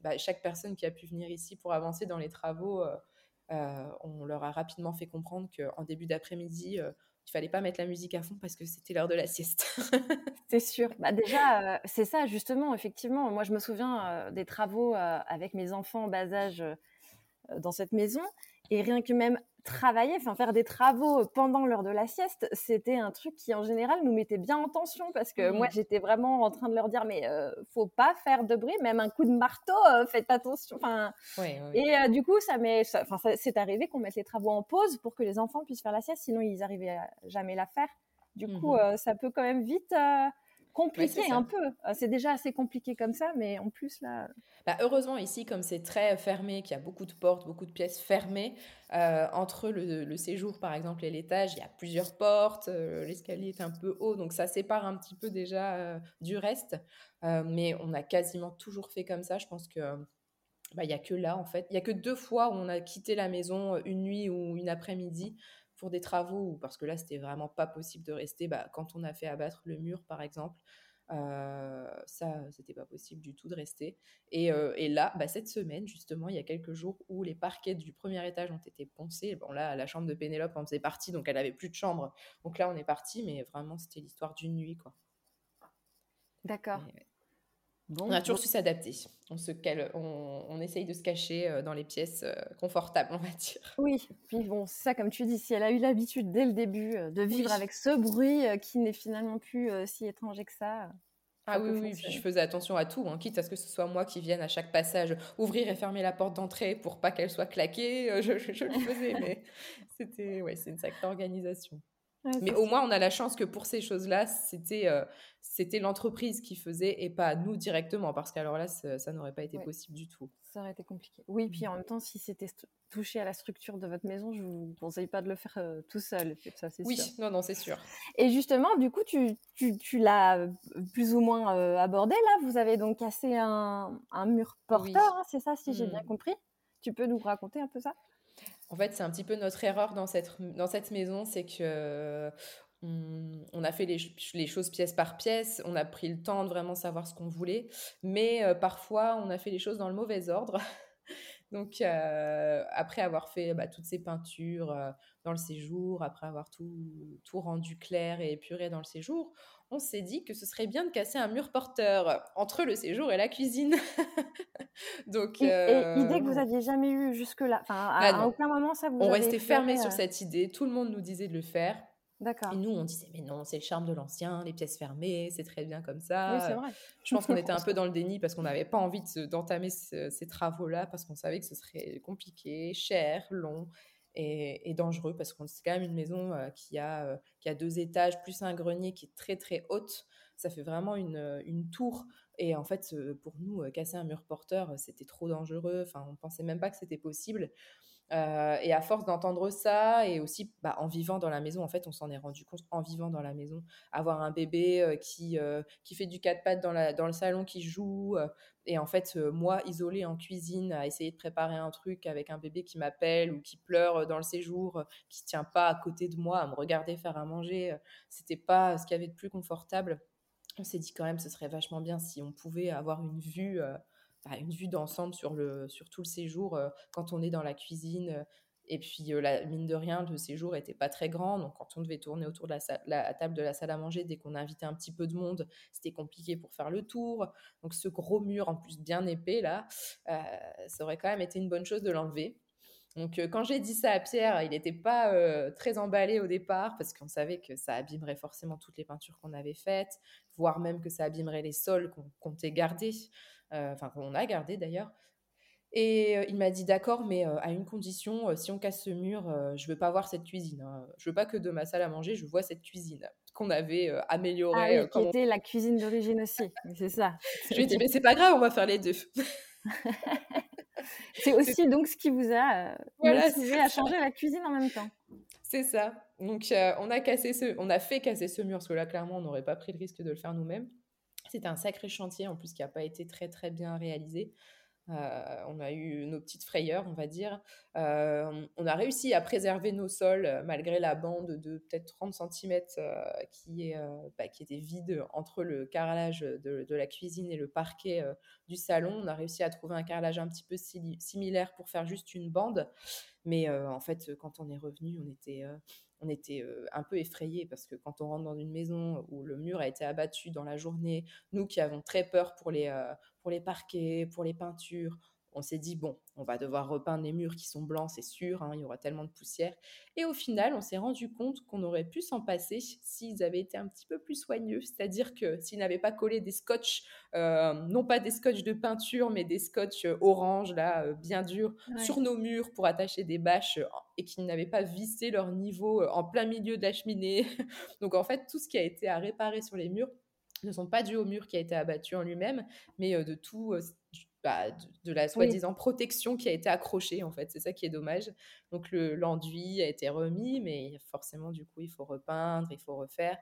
bah, chaque personne qui a pu venir ici pour avancer dans les travaux, on leur a rapidement fait comprendre qu'en début d'après-midi, il fallait pas mettre la musique à fond parce que c'était l'heure de la sieste. c'est sûr. Bah déjà, euh, c'est ça justement, effectivement. Moi, je me souviens euh, des travaux euh, avec mes enfants en bas âge dans cette maison. Et rien que même travailler, enfin faire des travaux pendant l'heure de la sieste, c'était un truc qui en général nous mettait bien en tension parce que moi mmh. j'étais vraiment en train de leur dire mais euh, faut pas faire de bruit, même un coup de marteau, euh, faites attention. Enfin, et euh, du coup ça m'est, enfin c'est arrivé qu'on mette les travaux en pause pour que les enfants puissent faire la sieste, sinon ils arrivaient à jamais la faire. Du coup mmh ça peut quand même vite compliqué un peu. Euh, c'est déjà assez compliqué comme ça, mais en plus là. Bah, heureusement ici, comme c'est très fermé, qu'il y a beaucoup de portes, beaucoup de pièces fermées, euh, entre le, séjour par exemple et l'étage, il y a plusieurs portes, euh, l'escalier est un peu haut, donc ça sépare un petit peu déjà du reste. mais on a quasiment toujours fait comme ça. Je pense que bah, il y a que là en fait, il y a que deux fois où on a quitté la maison une nuit ou une après-midi pour des travaux ou parce que là, c'était vraiment pas possible de rester. Bah, quand on a fait abattre le mur, par exemple, euh, ça, c'était pas possible du tout de rester. Et, euh, et là, bah, cette semaine, justement, il y a quelques jours où les parquets du premier étage ont été poncés. Bon, là, la chambre de Pénélope en faisait partie, donc elle avait plus de chambre. Donc là, on est parti, mais vraiment, c'était l'histoire d'une nuit, quoi. D'accord on a toujours su s'adapter. On, se on, essaye de se cacher euh, dans les pièces euh, confortables, on va dire. Oui, puis bon, ça, comme tu dis, si elle a eu l'habitude dès le début euh, de vivre avec ce bruit qui n'est finalement plus si étranger que ça. Ah oui, oui, puis je faisais attention à tout, hein, quitte à ce que ce soit moi qui vienne à chaque passage ouvrir et fermer la porte d'entrée pour pas qu'elle soit claquée. Je, je, le faisais, mais c'était, ouais, c'est une sacrée organisation mais au moins, on a la chance que pour ces choses-là, c'était euh, c'était l'entreprise qui faisait et pas nous directement, parce qu'alors là, ça, n'aurait pas été possible du tout. Ça aurait été compliqué. Oui, puis en même temps, si c'était touché à la structure de votre maison, je vous conseille pas de le faire euh, tout seul. Ça, c'est oui, non, non, c'est sûr. Et justement, du coup, tu, tu, tu l'as euh, plus ou moins abordé là. Vous avez donc cassé un, un mur porteur, hein, c'est ça, si j'ai bien mmh. compris? Tu peux nous raconter un peu ça? En fait, c'est un petit peu notre erreur dans cette, dans cette maison, c'est que on, a fait les, choses pièce par pièce, on a pris le temps de vraiment savoir ce qu'on voulait, mais euh, parfois on a fait les choses dans le mauvais ordre. Donc, euh, après avoir fait bah, toutes ces peintures euh, dans le séjour, après avoir tout, tout rendu clair et épuré dans le séjour, on s'est dit que ce serait bien de casser un mur porteur entre le séjour et la cuisine. Donc, et, euh, idée que vous aviez jamais eue jusque-là. Enfin, à, bah aucun moment ça vous. On restait fermé sur cette idée. Tout le monde nous disait de le faire. D'accord. Et nous, on disait, mais non, c'est le charme de l'ancien, les pièces fermées, c'est très bien comme ça. Oui, c'est vrai. Je pense qu'on était un peu dans le déni parce qu'on n'avait pas envie d'entamer ces travaux-là parce qu'on savait que ce serait compliqué, cher, long et, dangereux parce que c'est quand même une maison euh, qui, a, euh, qui a deux étages plus un grenier qui est très très haute. Ça fait vraiment une, une tour. Et en fait, pour nous, casser un mur porteur, c'était trop dangereux. Enfin, on pensait même pas que c'était possible. Euh, et à force d'entendre ça, et aussi bah, en vivant dans la maison, en fait, on s'en est rendu compte en vivant dans la maison, avoir un bébé euh, qui, euh, qui fait du quatre pattes dans, la, dans le salon, qui joue, et en fait, moi, isolée en cuisine, à essayer de préparer un truc avec un bébé qui m'appelle ou qui pleure dans le séjour, qui tient pas à côté de moi à me regarder faire à manger, c'était pas ce qu'il y avait de plus confortable. On s'est dit quand même, ce serait vachement bien si on pouvait avoir une vue une vue d'ensemble sur, sur tout le séjour euh, quand on est dans la cuisine. Euh, et puis, euh, la mine de rien, le séjour n'était pas très grand. Donc, quand on devait tourner autour de la, table de la salle à manger, dès qu'on invitait un petit peu de monde, c'était compliqué pour faire le tour. Donc, ce gros mur, en plus bien épais, là, ça aurait quand même été une bonne chose de l'enlever. Donc, quand j'ai dit ça à Pierre, il n'était pas très emballé au départ parce qu'on savait que ça abîmerait forcément toutes les peintures qu'on avait faites, voire même que ça abîmerait les sols qu'on comptait garder. Euh, enfin qu'on a gardé d'ailleurs. Et euh, il m'a dit d'accord, mais euh, à une condition, si on casse ce mur, je veux pas voir cette cuisine. Hein. Je veux pas que de ma salle à manger, je vois cette cuisine qu'on avait améliorée. Ah oui, qui était la cuisine d'origine aussi. C'est ça. je lui ai dit mais c'est pas grave, on va faire les deux. c'est aussi donc ce qui vous a motivé à changer la cuisine en même temps. C'est ça. Donc on a cassé ce, on a fait casser ce mur parce que là clairement on n'aurait pas pris le risque de le faire nous-mêmes. C'était un sacré chantier en plus qui n'a pas été très très bien réalisé. Euh, on a eu nos petites frayeurs, on va dire. Euh, on a réussi à préserver nos sols euh, malgré la bande de peut-être 30 cm qui, est, bah, qui était vide entre le carrelage de, la cuisine et le parquet du salon. On a réussi à trouver un carrelage un petit peu similaire pour faire juste une bande. Mais en fait, quand on est revenu, on était on était un peu effrayés parce que quand on rentre dans une maison où le mur a été abattu dans la journée, nous qui avons très peur pour les, pour les parquets, pour les peintures, on s'est dit, bon, on va devoir repeindre les murs qui sont blancs, c'est sûr, hein, il y aura tellement de poussière. Et au final, on s'est rendu compte qu'on aurait pu s'en passer s'ils avaient été un petit peu plus soigneux, c'est-à-dire que s'ils n'avaient pas collé des scotch, euh, non pas des scotch de peinture, mais des scotch euh, orange, là, euh, bien durs, sur nos murs pour attacher des bâches et qu'ils n'avaient pas vissé leur niveau en plein milieu de la cheminée. Donc en fait, tout ce qui a été à réparer sur les murs ne sont pas dus au mur qui a été abattu en lui-même, mais de tout bah, de, la soi-disant protection qui a été accrochée, en fait. C'est ça qui est dommage. Donc, l'enduit a été remis, mais forcément, du coup, il faut repeindre, il faut refaire.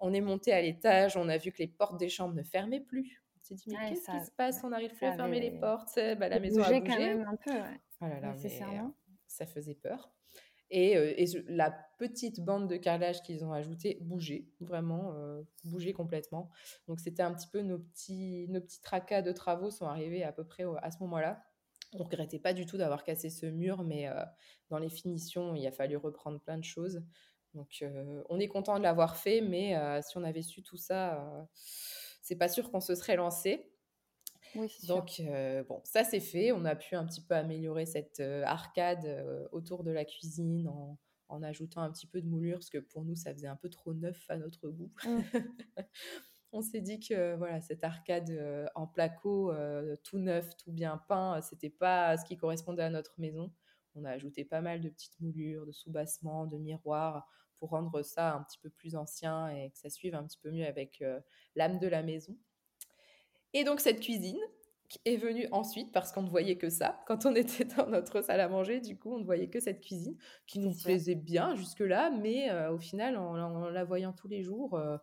On est monté à l'étage, on a vu que les portes des chambres ne fermaient plus. On s'est dit, mais qu'est-ce qui se passe? On n'arrive plus à fermer les portes. Bah, la maison a bougé. quand même un peu, oh euh, ça faisait peur. Et, et, la petite bande de carrelage qu'ils ont ajouté bougeait, vraiment, euh, bougeait complètement. Donc c'était un petit peu nos petits, nos petits tracas de travaux sont arrivés à peu près à ce moment-là. On ne regrettait pas du tout d'avoir cassé ce mur, mais euh, dans les finitions, il a fallu reprendre plein de choses. Donc euh, on est content de l'avoir fait, mais si on avait su tout ça, c'est pas sûr qu'on se serait lancé. Donc, euh, bon, ça c'est fait. On a pu un petit peu améliorer cette euh, arcade euh, autour de la cuisine en, en, ajoutant un petit peu de moulure, parce que pour nous, ça faisait un peu trop neuf à notre goût. Mmh. on s'est dit que voilà, cette arcade en placo, tout neuf, tout bien peint, c'était pas ce qui correspondait à notre maison. On a ajouté pas mal de petites moulures, de soubassements, de miroirs pour rendre ça un petit peu plus ancien et que ça suive un petit peu mieux avec l'âme de la maison. Et donc cette cuisine est venue ensuite parce qu'on ne voyait que ça. Quand on était dans notre salle à manger, du coup, on ne voyait que cette cuisine qui nous plaisait bien jusque-là, mais euh, au final, en, la voyant tous les jours, euh,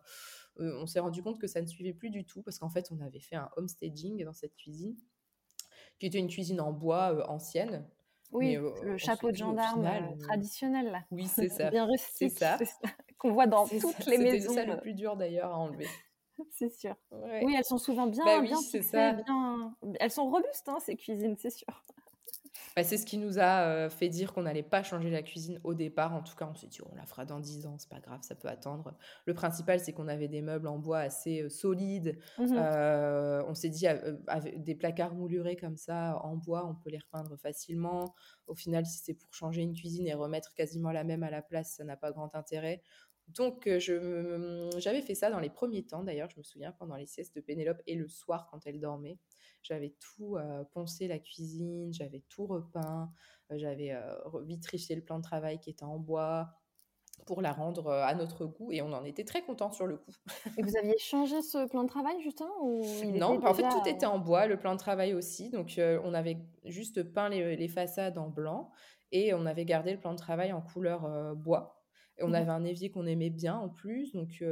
euh, on s'est rendu compte que ça ne suivait plus du tout parce qu'en fait, on avait fait un homestaging dans cette cuisine qui était une cuisine en bois ancienne. Oui, le chapeau de gendarme traditionnel là. Oui, c'est ça. Bien rustique. C'est ça. Qu'on voit dans toutes les maisons. C'était ça le plus dur d'ailleurs à enlever. c'est sûr. Oui, elles sont souvent bien, bah bien, ça. bien. Elles sont robustes, hein, ces cuisines, c'est sûr. Bah, c'est ce qui nous a euh, fait dire qu'on n'allait pas changer la cuisine au départ. En tout cas, on s'est dit, on la fera dans 10 ans, c'est pas grave, ça peut attendre. Le principal, c'est qu'on avait des meubles en bois assez euh, solides. Mmh euh, on s'est dit, avec des placards moulurés comme ça, en bois, on peut les repeindre facilement. Au final, si c'est pour changer une cuisine et remettre quasiment la même à la place, ça n'a pas grand intérêt. Donc, je, j'avais fait ça dans les premiers temps, d'ailleurs, je me souviens, pendant les siestes de Pénélope et le soir quand elle dormait. J'avais tout poncé la cuisine, j'avais tout repeint, j'avais vitrifié le plan de travail qui était en bois. pour la rendre à notre goût et on en était très contents sur le coup. Et vous aviez changé ce plan de travail justement ou Non, en fait tout était en bois, le plan de travail aussi. Donc on avait juste peint les, façades en blanc et on avait gardé le plan de travail en couleur bois. Et on mmh avait un évier qu'on aimait bien en plus, donc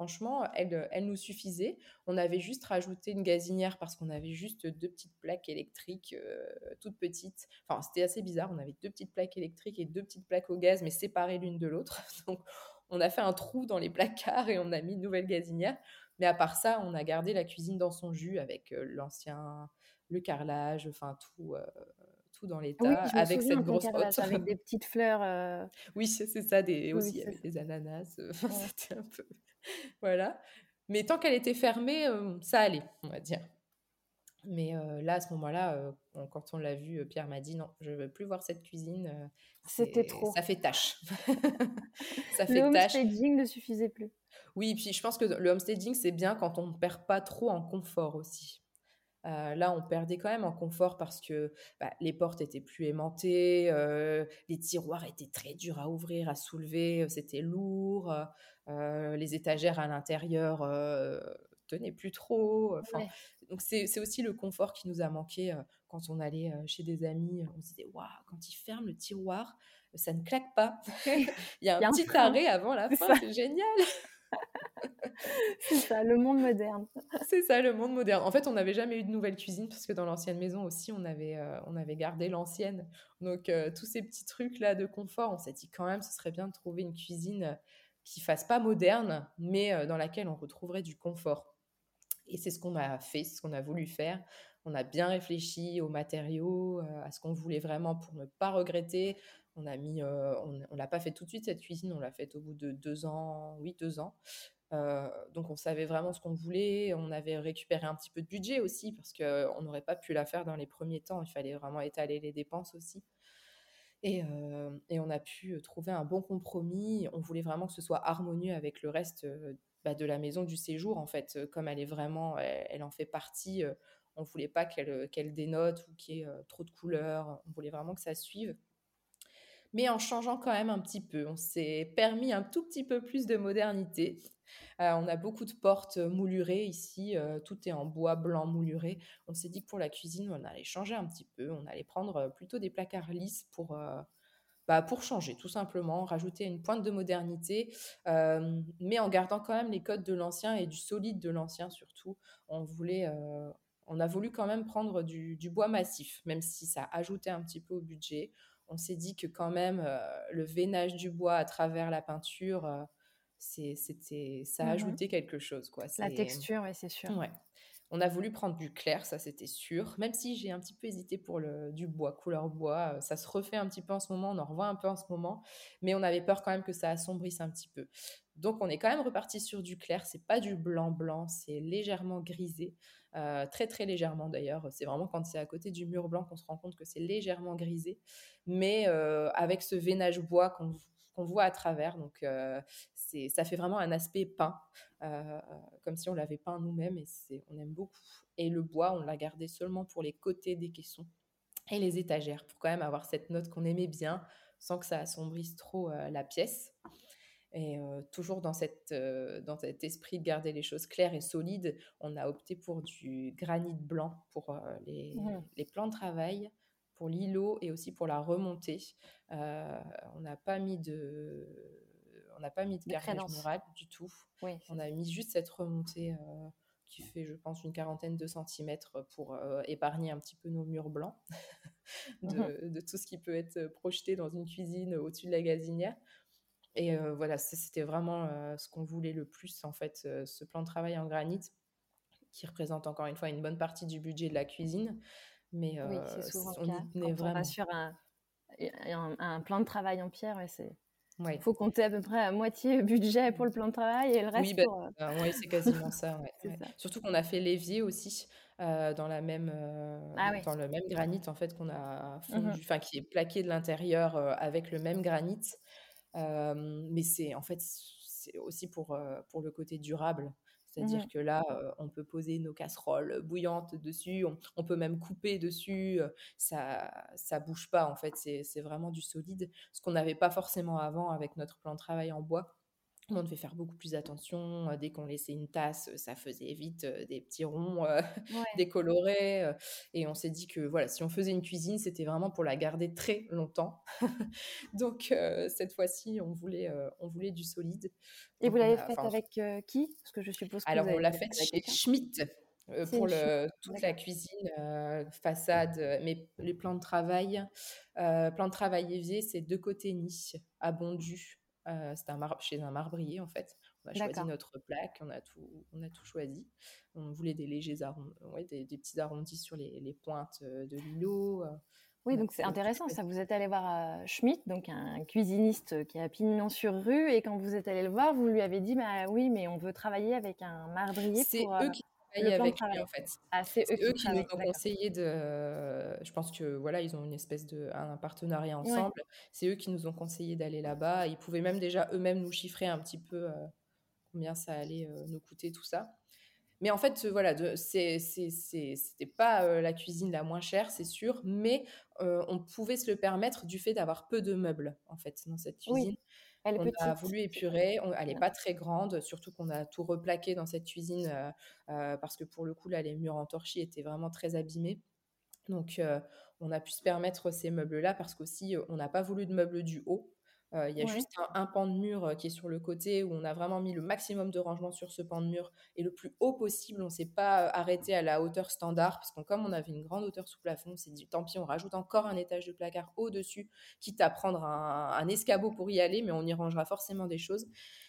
Franchement, elle, elle nous suffisait. On avait juste rajouté une gazinière parce qu'on avait juste deux petites plaques électriques euh, toutes petites. Enfin, c'était assez bizarre. On avait deux petites plaques électriques et deux petites plaques au gaz, mais séparées l'une de l'autre. Donc, on a fait un trou dans les placards et on a mis une nouvelle gazinière. Mais à part ça, on a gardé la cuisine dans son jus avec euh, l'ancien, le carrelage, enfin tout. Euh, tout dans l'état, avec cette grosse hotte. Avec des petites fleurs. Oui, c'est ça, des, aussi des ananas. C'était un peu voilà. Mais tant qu'elle était fermée, euh, ça allait, on va dire. Mais euh, là, à ce moment-là, euh, quand on l'a vu, Pierre m'a dit non, je ne veux plus voir cette cuisine. C'était trop. Ça fait tâche. ça fait le homestaging ne suffisait plus. Oui, puis je pense que le homestaging, c'est bien quand on ne perd pas trop en confort aussi. Là, on perdait quand même en confort parce que bah, les portes étaient plus aimantées, les tiroirs étaient très durs à ouvrir, à soulever, c'était lourd. Euh, les étagères à l'intérieur euh, tenaient plus trop. Donc c'est aussi le confort qui nous a manqué euh, quand on allait chez des amis. On se disait, waouh, quand ils ferment le tiroir, ça ne claque pas. Il y a un petit arrêt avant la fin, c'est génial. c'est ça, le monde moderne. c'est ça, le monde moderne. En fait, on n'avait jamais eu de nouvelle cuisine parce que dans l'ancienne maison aussi, on avait, on avait gardé l'ancienne. Donc, tous ces petits trucs-là de confort, on s'est dit quand même, ce serait bien de trouver une cuisine qui fasse pas moderne, mais euh, dans laquelle on retrouverait du confort. Et c'est ce qu'on a fait, ce qu'on a voulu faire. On a bien réfléchi aux matériaux, euh, à ce qu'on voulait vraiment pour ne pas regretter. On a mis, euh, on, l'a pas fait tout de suite cette cuisine, on l'a faite au bout de deux ans, oui deux ans. donc on savait vraiment ce qu'on voulait. On avait récupéré un petit peu de budget aussi parce qu'on n'aurait pas pu la faire dans les premiers temps. Il fallait vraiment étaler les dépenses aussi. Et, on a pu trouver un bon compromis. On voulait vraiment que ce soit harmonieux avec le reste bah, de la maison du séjour, en fait. Comme elle est vraiment, elle, en fait partie, on voulait pas qu'elle dénote ou qu'il y ait trop de couleurs. On voulait vraiment que ça suive. Mais en changeant quand même un petit peu. On s'est permis un tout petit peu plus de modernité. Euh, on a beaucoup de portes euh, moulurées ici, euh, tout est en bois blanc mouluré. On s'est dit que pour la cuisine, on allait changer un petit peu, on allait prendre plutôt des placards lisses pour, bah, pour changer, tout simplement, rajouter une pointe de modernité, mais en gardant quand même les codes de l'ancien et du solide de l'ancien surtout. On voulait on a voulu quand même prendre du, bois massif, même si ça ajoutait un petit peu au budget. On s'est dit que quand même le veinage du bois à travers la peinture, c'était ça mmh ajouté quelque chose quoi. La texture oui c'est sûr. Ouais. On a voulu prendre du clair ça c'était sûr. Même si j'ai un petit peu hésité pour le du bois couleur bois euh, ça se refait un petit peu en ce moment on en revoit un peu en ce moment. Mais on avait peur quand même que ça assombrisse un petit peu. Donc on est quand même reparti sur du clair. C'est pas du blanc blanc c'est légèrement grisé. Euh, très très légèrement d'ailleurs. C'est vraiment quand c'est à côté du mur blanc qu'on se rend compte que c'est légèrement grisé. Mais euh, avec ce veinage bois qu'on qu'on voit à travers. Donc, euh, c'est, ça fait vraiment un aspect peint, euh, comme si on l'avait peint nous-mêmes et c'est, on aime beaucoup. Et le bois, on l'a gardé seulement pour les côtés des caissons et les étagères, pour quand même avoir cette note qu'on aimait bien, sans que ça assombrisse trop euh, la pièce. Et toujours dans, cette, dans cet esprit de garder les choses claires et solides, on a opté pour du granit blanc pour les, mmh. les plans de travail pour l'îlot et aussi pour la remontée. Euh, on n'a pas mis de on n'a pas mis de, de mural du tout. on a mis juste cette remontée euh, qui fait, je pense, une quarantaine de centimètres pour euh, épargner un petit peu nos murs blancs mhm. de, tout ce qui peut être projeté dans une cuisine au-dessus de la gazinière. Et voilà, c'était vraiment ce qu'on voulait le plus, en fait, ce plan de travail en granit qui représente encore une fois une bonne partie du budget de la cuisine. Mais oui, c'est souvent on y vraiment. On sur un, un, plan de travail en pierre, c'est. Il faut compter à peu près à moitié budget pour le plan de travail et le reste oui, bah, pour... Euh, oui, c'est quasiment ça, Surtout qu'on a fait l'évier aussi euh, dans, la même, euh, ah dans le même granit en fait qu'on a mmh fondu, enfin qui est plaqué de l'intérieur avec le même granit. mais c'est en fait c'est aussi pour, pour le côté durable C'est-à-dire mmh que là, on peut poser nos casseroles bouillantes dessus, on, peut même couper dessus, ça ça bouge pas en fait, c'est vraiment du solide, ce qu'on n'avait pas forcément avant avec notre plan de travail en bois. On devait faire beaucoup plus attention. Dès qu'on laissait une tasse, ça faisait vite des petits ronds décolorés. Et on s'est dit que voilà, si on faisait une cuisine, c'était vraiment pour la garder très longtemps. Donc cette fois-ci, on voulait, on voulait du solide. Et vous l'avez faite avec qui? Parce que je suppose que Alors on l'a faite chez Schmitt. pour le, toute la cuisine, façade, mais les plans de travail, plan de travail évier, c'est deux côtés Nice, à Bondu. Euh, c'était un chez un marbrier en fait. On a choisi notre plaque, on a tout, on a tout choisi. On voulait des légers ouais, des, petits arrondis sur les, les pointes euh, de l'îlot. Euh. Oui, donc c'est intéressant. Ça, vous êtes allé voir Schmitt, donc un cuisiniste qui a pignon sur rue, et quand vous êtes allé le voir, vous lui avez dit, bah oui, mais on veut travailler avec un marbrier pour. C'est eux avec en fait. Ah, c'est eux, qui, nous ont conseillé de. Je pense que voilà, ils ont une espèce de un partenariat ensemble. C'est eux qui nous ont conseillé d'aller là-bas. Ils pouvaient même déjà eux-mêmes nous chiffrer un petit peu euh, combien ça allait euh, nous coûter tout ça. Mais en fait, voilà, c'était pas euh, la cuisine la moins chère, c'est sûr, mais on pouvait se le permettre du fait d'avoir peu de meubles en fait dans cette cuisine. Elle on a voulu épurer. elle n'est pas très grande, surtout qu'on a tout replaqué dans cette cuisine euh, euh, parce que pour le coup, là, les murs en torchis étaient vraiment très abîmés. Donc, euh, on a pu se permettre ces meubles-là parce qu'aussi, on n'a pas voulu de meubles du haut. Euh, il y a juste un, pan de mur qui est sur le côté où on a vraiment mis le maximum de rangement sur ce pan de mur et le plus haut possible. On ne s'est pas arrêté à la hauteur standard parce que comme on avait une grande hauteur sous plafond, on s'est dit tant pis, on rajoute encore un étage de placard au-dessus, quitte à prendre un, escabeau pour y aller, mais on y rangera forcément des choses.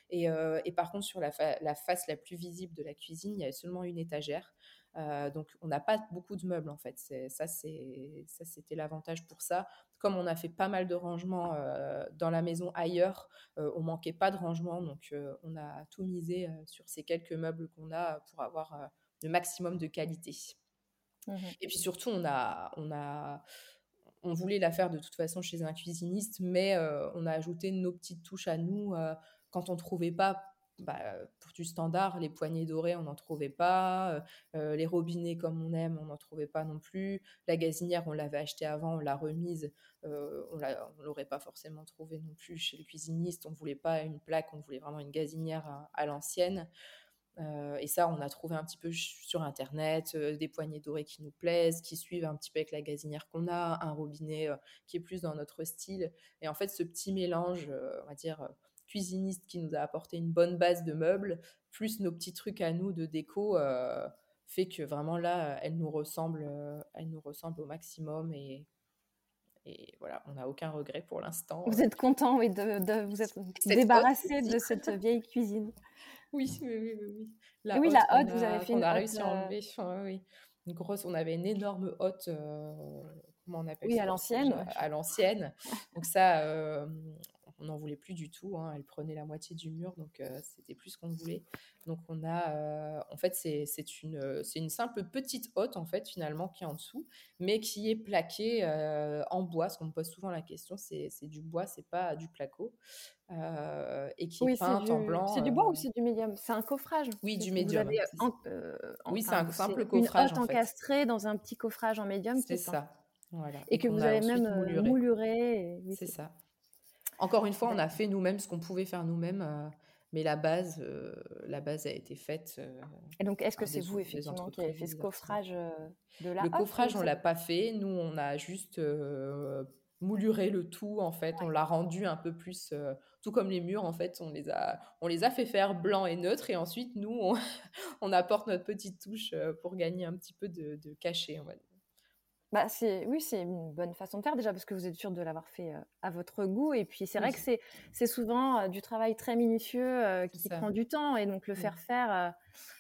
Et, par contre, sur la, la, face la plus visible de la cuisine, il y avait seulement une étagère. Euh, donc, on n'a pas beaucoup de meubles en fait. Ça, c'était l'avantage pour ça. Comme on a fait pas mal de rangements euh, dans la maison ailleurs, euh, on manquait pas de rangement, donc on a tout misé sur ces quelques meubles qu'on a pour avoir le maximum de qualité. Mmh Et puis surtout, on a, on a, on voulait la faire de toute façon chez un cuisiniste, mais on a ajouté nos petites touches à nous quand on trouvait pas bah, pour du standard, les poignées dorées, on n'en trouvait pas. Euh, euh, les robinets comme on aime, on n'en trouvait pas non plus. La gazinière, on l'avait achetée avant, on l'a remise. Euh, on ne l'aurait pas forcément trouvée non plus chez le cuisiniste. On ne voulait pas une plaque, on voulait vraiment une gazinière à, l'ancienne. et ça, on a trouvé un petit peu sur Internet des poignées dorées qui nous plaisent, qui suivent un petit peu avec la gazinière qu'on a, un robinet qui est plus dans notre style. Et en fait, ce petit mélange, on va dire cuisiniste qui nous a apporté une bonne base de meubles, plus nos petits trucs à nous de déco, euh, fait que vraiment là, elle nous ressemble, euh, elle nous ressemble au maximum et, et voilà, on n'a aucun regret pour l'instant. Vous êtes content, oui, de, vous être débarrassé de cette vieille cuisine. Oui, oui, oui, oui. La oui, la hotte, vous avez fait une a réussi à euh, enlever. oui. Une grosse, on avait une énorme hotte. comment on appelle oui, à l'ancienne. À l'ancienne. Donc ça, on n'en voulait plus du tout. Hein. Elle prenait la moitié du mur, donc euh, c'était plus ce qu'on voulait. Donc on a, euh, en fait, c'est une, une simple petite hotte en fait finalement qui est en dessous, mais qui est plaquée euh, en bois. Parce qu'on me pose souvent la question, c'est du bois, c'est pas du placo, et qui est peinte en blanc. C'est du bois ou c'est du médium? C'est un coffrage. Oui, du médium. oui, c'est un simple coffrage. Une hotte encastrée dans un petit coffrage en médium. C'est ça? Voilà. Et que vous avez même mouluré. c'est ça. Encore une fois, on a fait nous-mêmes ce qu'on pouvait faire nous-mêmes, euh, mais la base, euh, la base a été faite. Euh, et donc, est-ce que c'est vous effectivement qui avez fait ce coffrage de la Le coffrage, on l'a pas fait. Nous, on a juste mouluré le tout. En fait, on l'a rendu un peu plus, tout comme les murs. En fait, on les a, on les a fait faire blanc et neutre, et ensuite, nous, on, on apporte notre petite touche pour gagner un petit peu de, de cachet, on va dire. Bah, c'est oui, c'est une bonne façon de faire déjà parce que vous êtes sûr de l'avoir fait à votre goût et puis c'est vrai que c'est c'est souvent du travail très minutieux qui prend du temps et donc le mmh. faire faire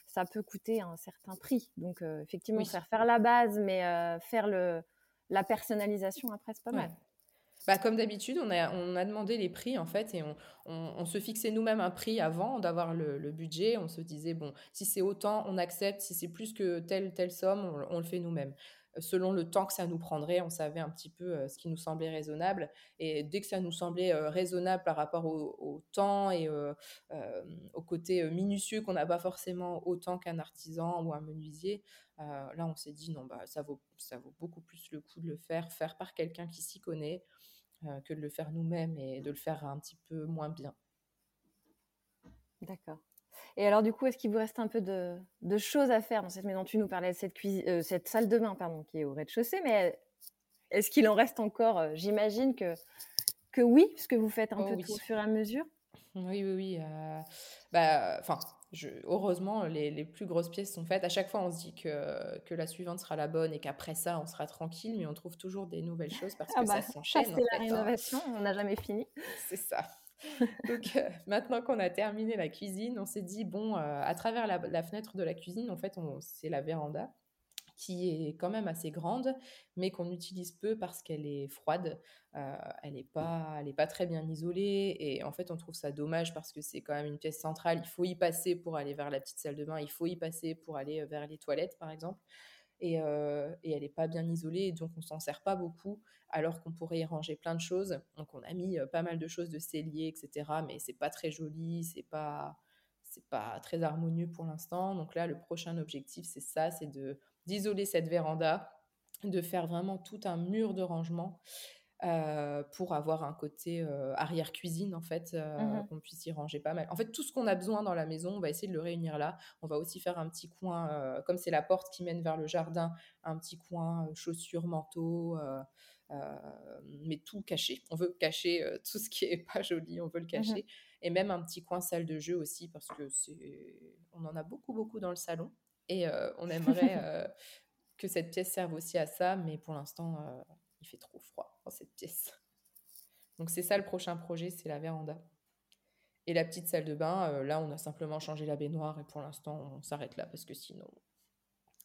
ça peut coûter un certain prix. Donc effectivement faire faire la base mais faire le la personnalisation après c'est pas mal. Bah, comme d'habitude, on a, on a demandé les prix en fait et on, on, se fixait nous-mêmes un prix avant d'avoir le, le, budget. On se disait, bon, si c'est autant, on accepte. Si c'est plus que telle, telle somme, on, on le fait nous-mêmes. Selon le temps que ça nous prendrait, on savait un petit peu ce qui nous semblait raisonnable. Et dès que ça nous semblait raisonnable par rapport au, temps et au côté minutieux qu'on n'a pas forcément autant qu'un artisan ou un menuisier, là on s'est dit non, bah, ça, vaut, ça vaut beaucoup plus le coup de le faire, faire par quelqu'un qui s'y connaît, que de le faire nous-mêmes et de le faire un petit peu moins bien. D'accord. Et alors, du coup, est-ce qu'il vous reste un peu de, choses à faire dans cette maison? Tu nous parlais de cette, euh, cette salle de bain pardon, qui est au rez-de-chaussée, mais est-ce qu'il en reste encore euh, J'imagine que, que oui, puisque vous faites un oh peu tout au fur et à mesure? Oui, oui, oui. Euh, bah, enfin, heureusement, les, plus grosses pièces sont faites. À chaque fois, on se dit que, que la suivante sera la bonne et qu'après ça, on sera tranquille, mais on trouve toujours des nouvelles choses parce ah que bah, ça s'enchaîne. c'est la hein. rénovation, on n'a jamais fini. C'est ça. Donc euh, maintenant qu'on a terminé la cuisine, on s'est dit, bon, euh, à travers la, fenêtre de la cuisine, en fait, c'est la véranda qui est quand même assez grande, mais qu'on utilise peu parce qu'elle est froide. Euh, elle n'est pas, elle pas très bien isolée. Et en fait, on trouve ça dommage parce que c'est quand même une pièce centrale. Il faut y passer pour aller vers la petite salle de bain. Il faut y passer pour aller vers les toilettes, par exemple. Et, et, elle n'est pas bien isolée, donc on s'en sert pas beaucoup alors qu'on pourrait y ranger plein de choses. Donc on a mis pas mal de choses de cellier, etc. Mais c'est pas très joli, c'est pas c'est pas très harmonieux pour l'instant. Donc là, le prochain objectif, c'est ça, c'est de d'isoler cette véranda, de faire vraiment tout un mur de rangement pour avoir un côté arrière cuisine en fait, mmh qu'on puisse y ranger pas mal. En fait, tout ce qu'on a besoin dans la maison, on va essayer de le réunir là. On va aussi faire un petit coin, comme c'est la porte qui mène vers le jardin, un petit coin chaussures, manteaux. Euh, mais tout caché. On veut cacher euh, tout ce qui est pas joli, on veut le mmh cacher. Et même un petit coin salle de jeu aussi, parce que c'est, on en a beaucoup, beaucoup dans le salon. Et euh, on aimerait que cette pièce serve aussi à ça, mais pour l'instant, il fait trop froid dans cette pièce. Donc c'est ça le prochain projet, c'est la véranda. Et la petite salle de bain, là, on a simplement changé la baignoire et pour l'instant, on s'arrête là parce que sinon.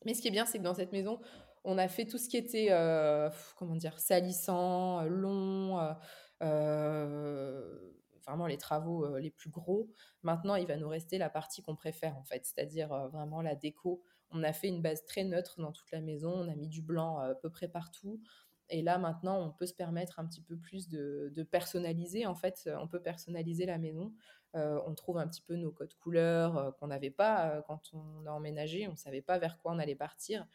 Mais ce qui est bien, c'est que dans cette maison, on a fait tout ce qui était, euh, comment dire, salissant, euh, long, euh, vraiment les travaux les plus gros. Maintenant, il va nous rester la partie qu'on préfère, en fait, c'est-à-dire vraiment la déco. On a fait une base très neutre dans toute la maison, on a mis du blanc à peu près partout. Et là, maintenant, on peut se permettre un petit peu plus de, personnaliser. En fait, on peut personnaliser la maison. on trouve un petit peu nos codes couleurs qu'on n'avait pas quand on a emménagé. On ne savait pas vers quoi on allait partir.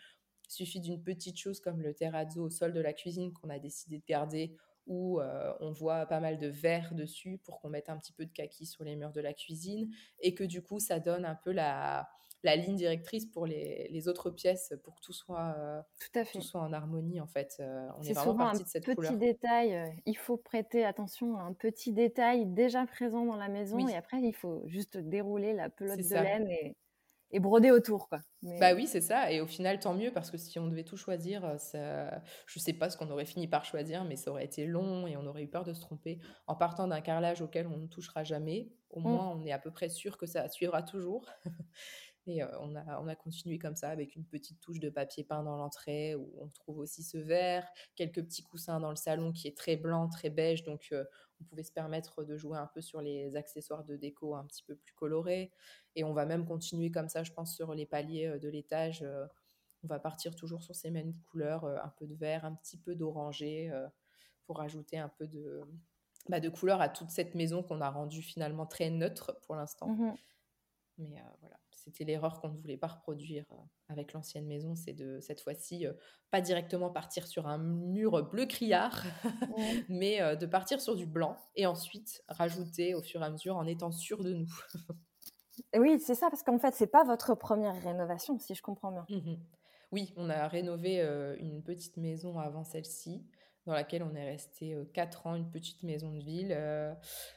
Il suffit d'une petite chose comme le terrazzo au sol de la cuisine qu'on a décidé de garder où euh, on voit pas mal de verre dessus pour qu'on mette un petit peu de kaki sur les murs de la cuisine et que du coup ça donne un peu la, ligne directrice pour les, autres pièces pour que tout soit, euh, tout, à fait. soit en harmonie en fait. Euh, on est, vraiment parti de cette petit détail, il faut prêter attention à un petit détail déjà présent dans la maison et après il faut juste dérouler la pelote de laine et et broder autour. Quoi. Bah oui, c'est ça. Et au final, tant mieux, parce que si on devait tout choisir, euh, ça... je sais pas ce qu'on aurait fini par choisir, mais ça aurait été long et on aurait eu peur de se tromper. En partant d'un carrelage auquel on ne touchera jamais, au mmh. moins on est à peu près sûr que ça suivra toujours. Et on, a, on a continué comme ça avec une petite touche de papier peint dans l'entrée où on trouve aussi ce vert, quelques petits coussins dans le salon qui est très blanc, très beige, donc on pouvait se permettre de jouer un peu sur les accessoires de déco un petit peu plus colorés. Et on va même continuer comme ça, je pense, sur les paliers de l'étage. on va partir toujours sur ces mêmes couleurs, un peu de vert, un petit peu d'orangé, pour ajouter un peu de, bah, de couleur à toute cette maison qu'on a rendue finalement très neutre pour l'instant. Mmh Mais voilà c'était l'erreur qu'on ne voulait pas reproduire euh, avec l'ancienne maison, c'est de cette fois-ci euh, pas directement partir sur un mur bleu criard, mais euh, de partir sur du blanc et ensuite rajouter au fur et à mesure en étant sûr de nous. oui, c'est ça, parce qu'en fait, c'est pas votre première rénovation, si je comprends bien. Mmh oui, on a rénové une petite maison avant celle-ci dans laquelle on est resté quatre ans, une petite maison de ville,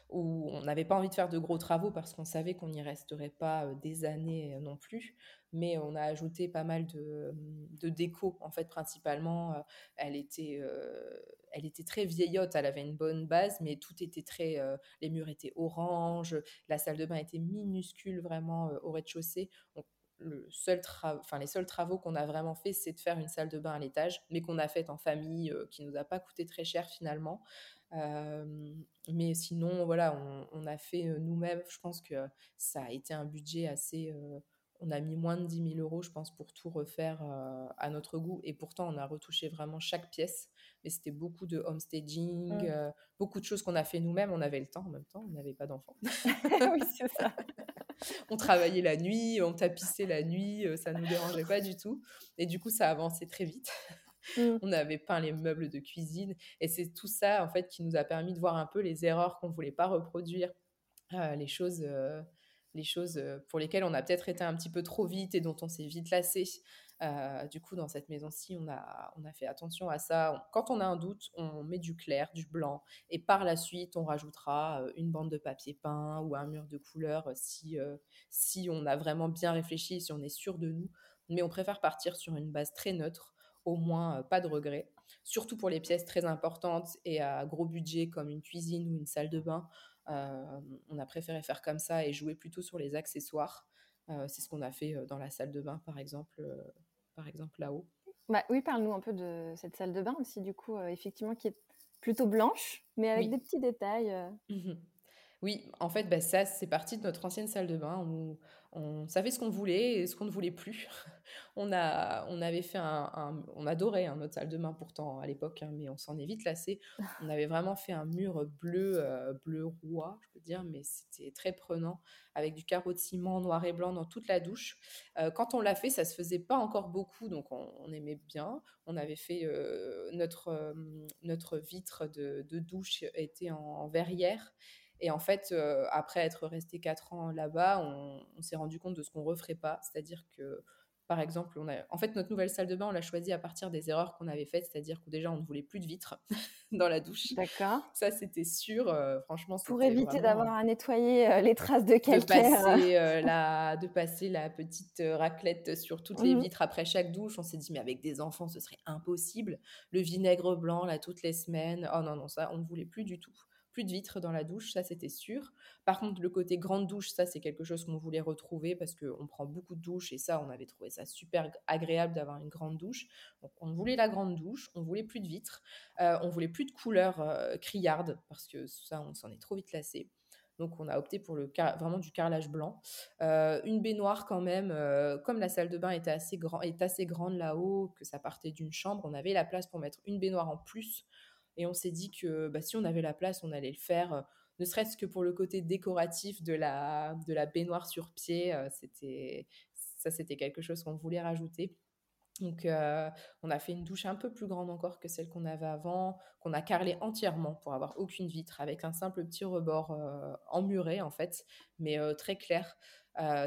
où on n'avait pas envie de faire de gros travaux parce qu'on savait qu'on n'y resterait pas des années non plus. Mais on a ajouté pas mal de, de déco, en fait, principalement. elle, était, elle était très vieillotte, elle avait une bonne base, mais tout était très... les murs étaient orange, la salle de bain était minuscule, vraiment, au rez-de-chaussée le seul enfin, les seuls travaux qu'on a vraiment fait, c'est de faire une salle de bain à l'étage, mais qu'on a faite en famille, euh, qui nous a pas coûté très cher finalement. Euh, mais sinon, voilà, on, a fait euh, nous-mêmes. Je pense que ça a été un budget assez on a mis moins de 10 000 euros, je pense, pour tout refaire à notre goût. Et pourtant, on a retouché vraiment chaque pièce. Mais c'était beaucoup de homestaging, mmh. beaucoup de choses qu'on a fait nous-mêmes. On avait le temps en même temps, on n'avait pas d'enfants. oui, c'est ça. on travaillait la nuit, on tapissait la nuit, ça ne nous dérangeait pas du tout. Et du coup, ça avançait très vite. Mmh. On avait peint les meubles de cuisine. Et c'est tout ça, en fait, qui nous a permis de voir un peu les erreurs qu'on ne voulait pas reproduire, les choses les choses pour lesquelles on a peut-être été un petit peu trop vite et dont on s'est vite lassé. Du coup, dans cette maison-ci, on a, fait attention à ça. Quand on a un doute, on met du clair, du blanc, et par la suite, on rajoutera une bande de papier peint ou un mur de couleur si, si on a vraiment bien réfléchi, si on est sûr de nous. Mais on préfère partir sur une base très neutre, au moins pas de regret. Surtout pour les pièces très importantes et à gros budget comme une cuisine ou une salle de bain. Euh, on a préféré faire comme ça et jouer plutôt sur les accessoires. Euh, c'est ce qu'on a fait euh, dans la salle de bain, par exemple, par exemple là-haut. Bah, oui, parle-nous un peu de cette salle de bain aussi, du coup, effectivement, qui est plutôt blanche, mais avec des petits détails. Mmh oui, en fait, bah, ça, c'est parti de notre ancienne salle de bain où on savait ce qu'on voulait et ce qu'on ne voulait plus. on, a, on avait fait un, on adorait hein, notre salle de bain pourtant à l'époque, hein, mais on s'en est vite lassé. On avait vraiment fait un mur bleu, euh, bleu roi, je peux dire, mais c'était très prenant avec du carreau de ciment noir et blanc dans toute la douche. Euh, quand on l'a fait, ça se faisait pas encore beaucoup, donc on, aimait bien. On avait fait euh, notre notre vitre de, douche était en verrière et en fait, euh, après être resté quatre ans là-bas, on, s'est rendu compte de ce qu'on referait pas. C'est-à-dire que, par exemple, on a, en fait, notre nouvelle salle de bain, on l'a choisie à partir des erreurs qu'on avait faites. C'est-à-dire que déjà, on ne voulait plus de vitres dans la douche. D'accord. Ça, c'était sûr. Euh, franchement, pour éviter d'avoir à nettoyer euh, les traces de calcaire. De passer, la, de passer la petite raclette sur toutes les mmh vitres après chaque douche. On s'est dit, mais avec des enfants, ce serait impossible. Le vinaigre blanc, là, toutes les semaines. Oh non, non, ça, on ne voulait plus du tout plus de vitres dans la douche, ça c'était sûr. Par contre, le côté grande douche, ça c'est quelque chose qu'on voulait retrouver parce qu'on prend beaucoup de douches et ça, on avait trouvé ça super agréable d'avoir une grande douche. Donc, on voulait la grande douche, on voulait plus de vitres, euh, on voulait plus de couleurs euh, criardes parce que ça, on s'en est trop vite lassé. Donc on a opté pour le vraiment du carrelage blanc. Euh, une baignoire quand même, comme la salle de bain était est assez grande là-haut, que ça partait d'une chambre, on avait la place pour mettre une baignoire en plus et on s'est dit que bah, si on avait la place, on allait le faire, euh, ne serait-ce que pour le côté décoratif de la, de la baignoire sur pied. Euh, c'était, ça, c'était quelque chose qu'on voulait rajouter. Donc, euh, on a fait une douche un peu plus grande encore que celle qu'on avait avant, qu'on a carrelée entièrement pour avoir aucune vitre, avec un simple petit rebord emmuré en fait, mais très clair.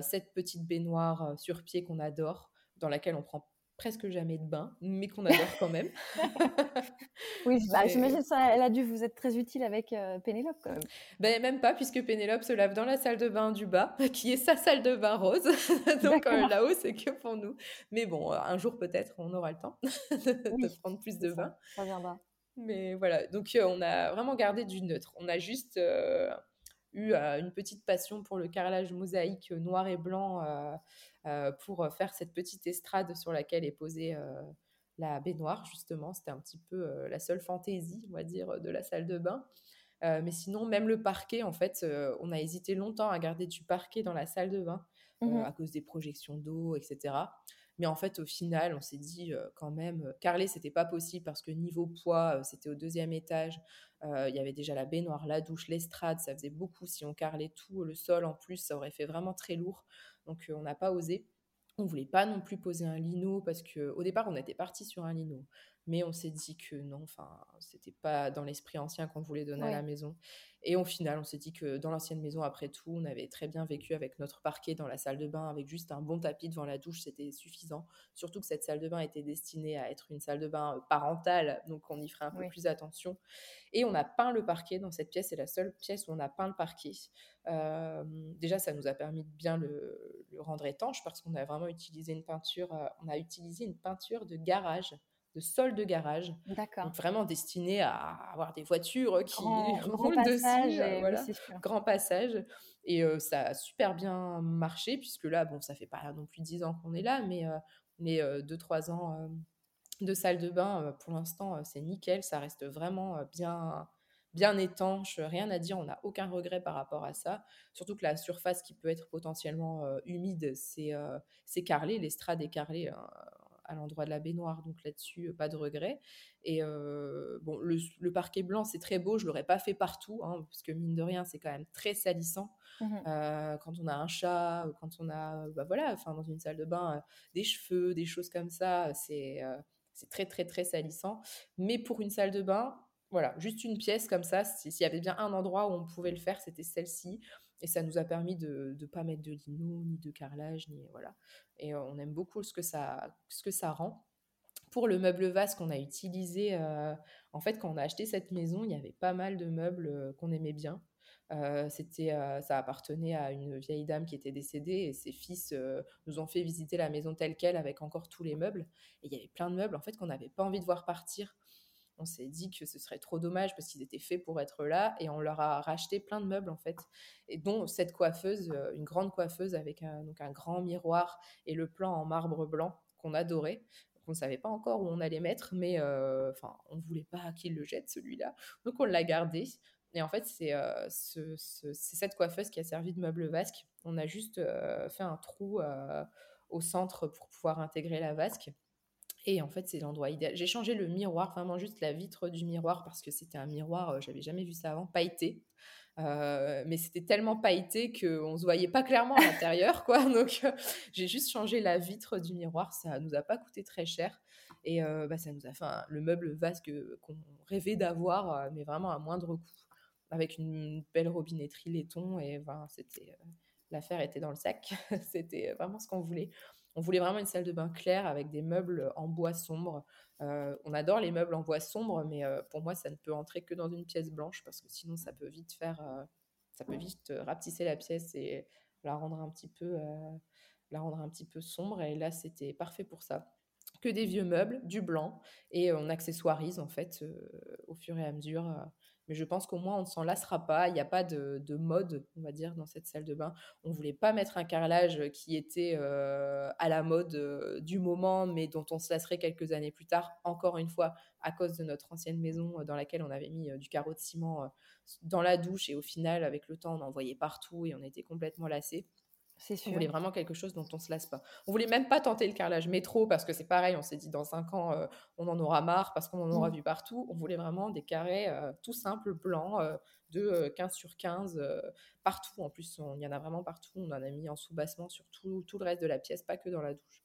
cette petite baignoire sur pied qu'on adore, dans laquelle on prend presque jamais de bain, mais qu'on adore quand même. oui, bah, j'imagine ça, elle a dû vous être très utile avec euh, Pénélope quand même. Ben, même pas, puisque Pénélope se lave dans la salle de bain du bas, qui est sa salle de bain rose. Donc euh, là-haut, c'est que pour nous. Mais bon, euh, un jour peut-être, on aura le temps de, prendre plus de bain. Ça viendra. Mais voilà, donc on a vraiment gardé du neutre. On a juste eu une petite passion pour le carrelage mosaïque noir et blanc pour faire cette petite estrade sur laquelle est posée euh, la baignoire, justement. C'était un petit peu euh, la seule fantaisie, on va dire, de la salle de bain. mais sinon, même le parquet, en fait, on a hésité longtemps à garder du parquet dans la salle de bain mmh à cause des projections d'eau, etc. Mais en fait, au final, on s'est dit quand même, carrelé, c'était pas possible parce que niveau poids, c'était au deuxième étage. Il y avait déjà la baignoire, la douche, l'estrade, ça faisait beaucoup. Si on carrelait tout, le sol en plus, ça aurait fait vraiment très lourd. Donc on n'a pas osé. On voulait pas non plus poser un lino parce que au départ on était parti sur un lino, mais on s'est dit que non, enfin c'était pas dans l'esprit ancien qu'on voulait donner à la maison. Et au final, on s'est dit que dans l'ancienne maison, après tout, on avait très bien vécu avec notre parquet dans la salle de bain, avec juste un bon tapis devant la douche, c'était suffisant. Surtout que cette salle de bain était destinée à être une salle de bain euh, parentale, donc on y ferait un peu plus attention. Et on a peint le parquet dans cette pièce, c'est la seule pièce où on a peint le parquet. Euh, déjà, ça nous a permis de bien le, rendre étanche parce qu'on a vraiment utilisé une peinture, euh, on a utilisé une peinture de garage de sol de garage. D'accord. Vraiment destiné à avoir des voitures qui roulent dessus. voilà. grand passage. Et euh, ça a super bien marché, puisque là, bon, ça fait pas non plus dix ans qu'on est là, mais, euh, euh, deux, trois ans de salle de bain, pour l'instant, c'est nickel. Ça reste vraiment bien bien étanche, rien à dire, on n'a aucun regret par rapport à ça. Surtout que la surface qui peut être potentiellement humide, c'est carrelé, l'estrade est carrelée à l'endroit de la baignoire, donc là-dessus, pas de regret. Et bon, le, parquet blanc, c'est très beau, je l'aurais pas fait partout, hein, parce que mine de rien, c'est quand même très salissant. Mmh quand on a un chat, quand on a, bah voilà, enfin dans une salle de bain, des cheveux, des choses comme ça, c'est c'est très très très salissant. Mais pour une salle de bain, voilà, juste une pièce comme ça, s'il y avait bien un endroit où on pouvait le faire, c'était celle-ci. Et ça nous a permis de ne pas mettre de lino, ni de carrelage, ni voilà. Et on aime beaucoup ce que ça, ce que ça rend. Pour le meuble vase qu'on a utilisé, en fait, quand on a acheté cette maison, il y avait pas mal de meubles qu'on aimait bien. c'était, ça appartenait à une vieille dame qui était décédée et ses fils nous ont fait visiter la maison telle qu'elle avec encore tous les meubles. Et il y avait plein de meubles en fait qu'on n'avait pas envie de voir partir on s'est dit que ce serait trop dommage parce qu'ils étaient faits pour être là et on leur a racheté plein de meubles en fait. Et dont cette coiffeuse euh, une grande coiffeuse avec un, donc un grand miroir et le plan en marbre blanc qu'on adorait. On ne savait pas encore où on allait mettre mais euh, enfin on voulait pas qu'il le jette celui-là. Donc on l'a gardé. Et en fait c'est euh, cette coiffeuse qui a servi de meuble vasque. On a juste fait un trou au centre pour pouvoir intégrer la vasque et en fait, c'est l'endroit idéal. J'ai changé le miroir, vraiment juste la vitre du miroir, parce que c'était un miroir, euh, j'avais jamais vu ça avant, pailleté. Euh, mais c'était tellement pailleté qu'on ne se voyait pas clairement à l'intérieur, quoi. Donc, euh, j'ai juste changé la vitre du miroir. Ça nous a pas coûté très cher. Et bah, ça nous a fait le meuble vasque qu'on rêvait d'avoir, mais vraiment à moindre coût, avec une belle robinetterie laiton. Et ben, c'était l'affaire était dans le sac. c'était vraiment ce qu'on voulait. On voulait vraiment une salle de bain claire avec des meubles en bois sombre. Euh, on adore les meubles en bois sombre, mais euh, pour moi, ça ne peut entrer que dans une pièce blanche parce que sinon, ça peut vite faire, euh, ça peut vite rapetisser la pièce et la rendre un petit peu, la rendre un petit peu sombre. Et là, c'était parfait pour ça. Que des vieux meubles, du blanc, et on accessoirise en fait au fur et à mesure mais je pense qu'au moins on ne s'en lassera pas. Il n'y a pas de, mode, on va dire, dans cette salle de bain. On ne voulait pas mettre un carrelage qui était euh, à la mode euh, du moment, mais dont on se lasserait quelques années plus tard. Encore une fois, à cause de notre ancienne maison euh, dans laquelle on avait mis du carreau de ciment dans la douche et au final, avec le temps, on en voyait partout et on était complètement lassés. On voulait vraiment quelque chose dont on se lasse pas. On voulait même pas tenter le carrelage métro parce que c'est pareil, on s'est dit dans cinq ans, euh, on en aura marre parce qu'on en aura mmh. vu partout. On voulait vraiment des carrés euh, tout simples, blancs, euh, de 15 sur 15, partout. En plus, il y en a vraiment partout. On en a mis en sous-bassement sur tout, le reste de la pièce, pas que dans la douche.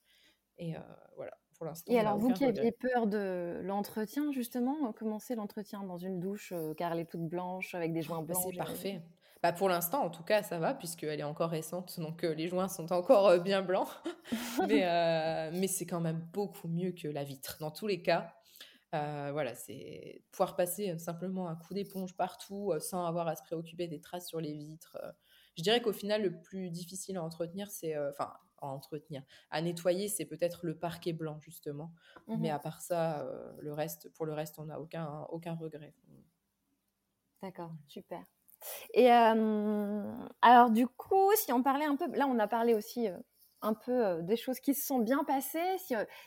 Et voilà, pour l'instant. Et alors, vous qui aviez peur de l'entretien, justement, commencer l'entretien dans une douche carrelée toute blanche avec des joints bah, blancs C'est parfait. Bah pour l'instant, en tout cas, ça va, puisqu'elle est encore récente, donc euh, les joints sont encore euh, bien blancs. mais euh, mais c'est quand même beaucoup mieux que la vitre. Dans tous les cas, voilà, c'est pouvoir passer simplement un coup d'éponge partout sans avoir à se préoccuper des traces sur les vitres. Je dirais qu'au final, le plus difficile à entretenir, c'est. Enfin, à entretenir. À nettoyer, c'est peut-être le parquet blanc, justement. Mais mmh à part ça, le reste, pour le reste, on n'a aucun, aucun regret. D'accord, super. Et alors du coup, si on parlait un peu, là on a parlé aussi un peu des choses qui se sont bien passées.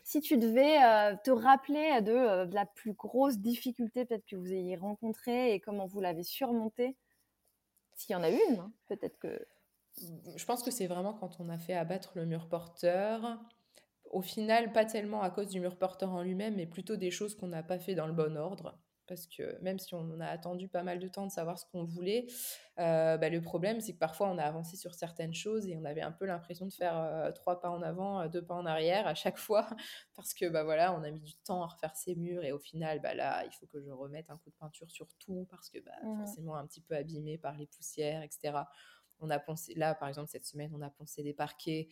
Si, tu devais te rappeler de, la plus grosse difficulté peut-être que vous ayez rencontrée et comment vous l'avez surmontée, s'il y en a une, hein, peut-être que... Je pense que c'est vraiment quand on a fait abattre le mur porteur. Au final, pas tellement à cause du mur porteur en lui-même, mais plutôt des choses qu'on n'a pas fait dans le bon ordre parce que même si on a attendu pas mal de temps de savoir ce qu'on voulait, euh, bah, le problème c'est que parfois on a avancé sur certaines choses et on avait un peu l'impression de faire euh, trois pas en avant, euh, deux pas en arrière à chaque fois parce que bah voilà on a mis du temps à refaire ces murs et au final bah là il faut que je remette un coup de peinture sur tout parce que bah, mmh forcément un petit peu abîmé par les poussières etc. On a poncé là par exemple cette semaine on a poncé des parquets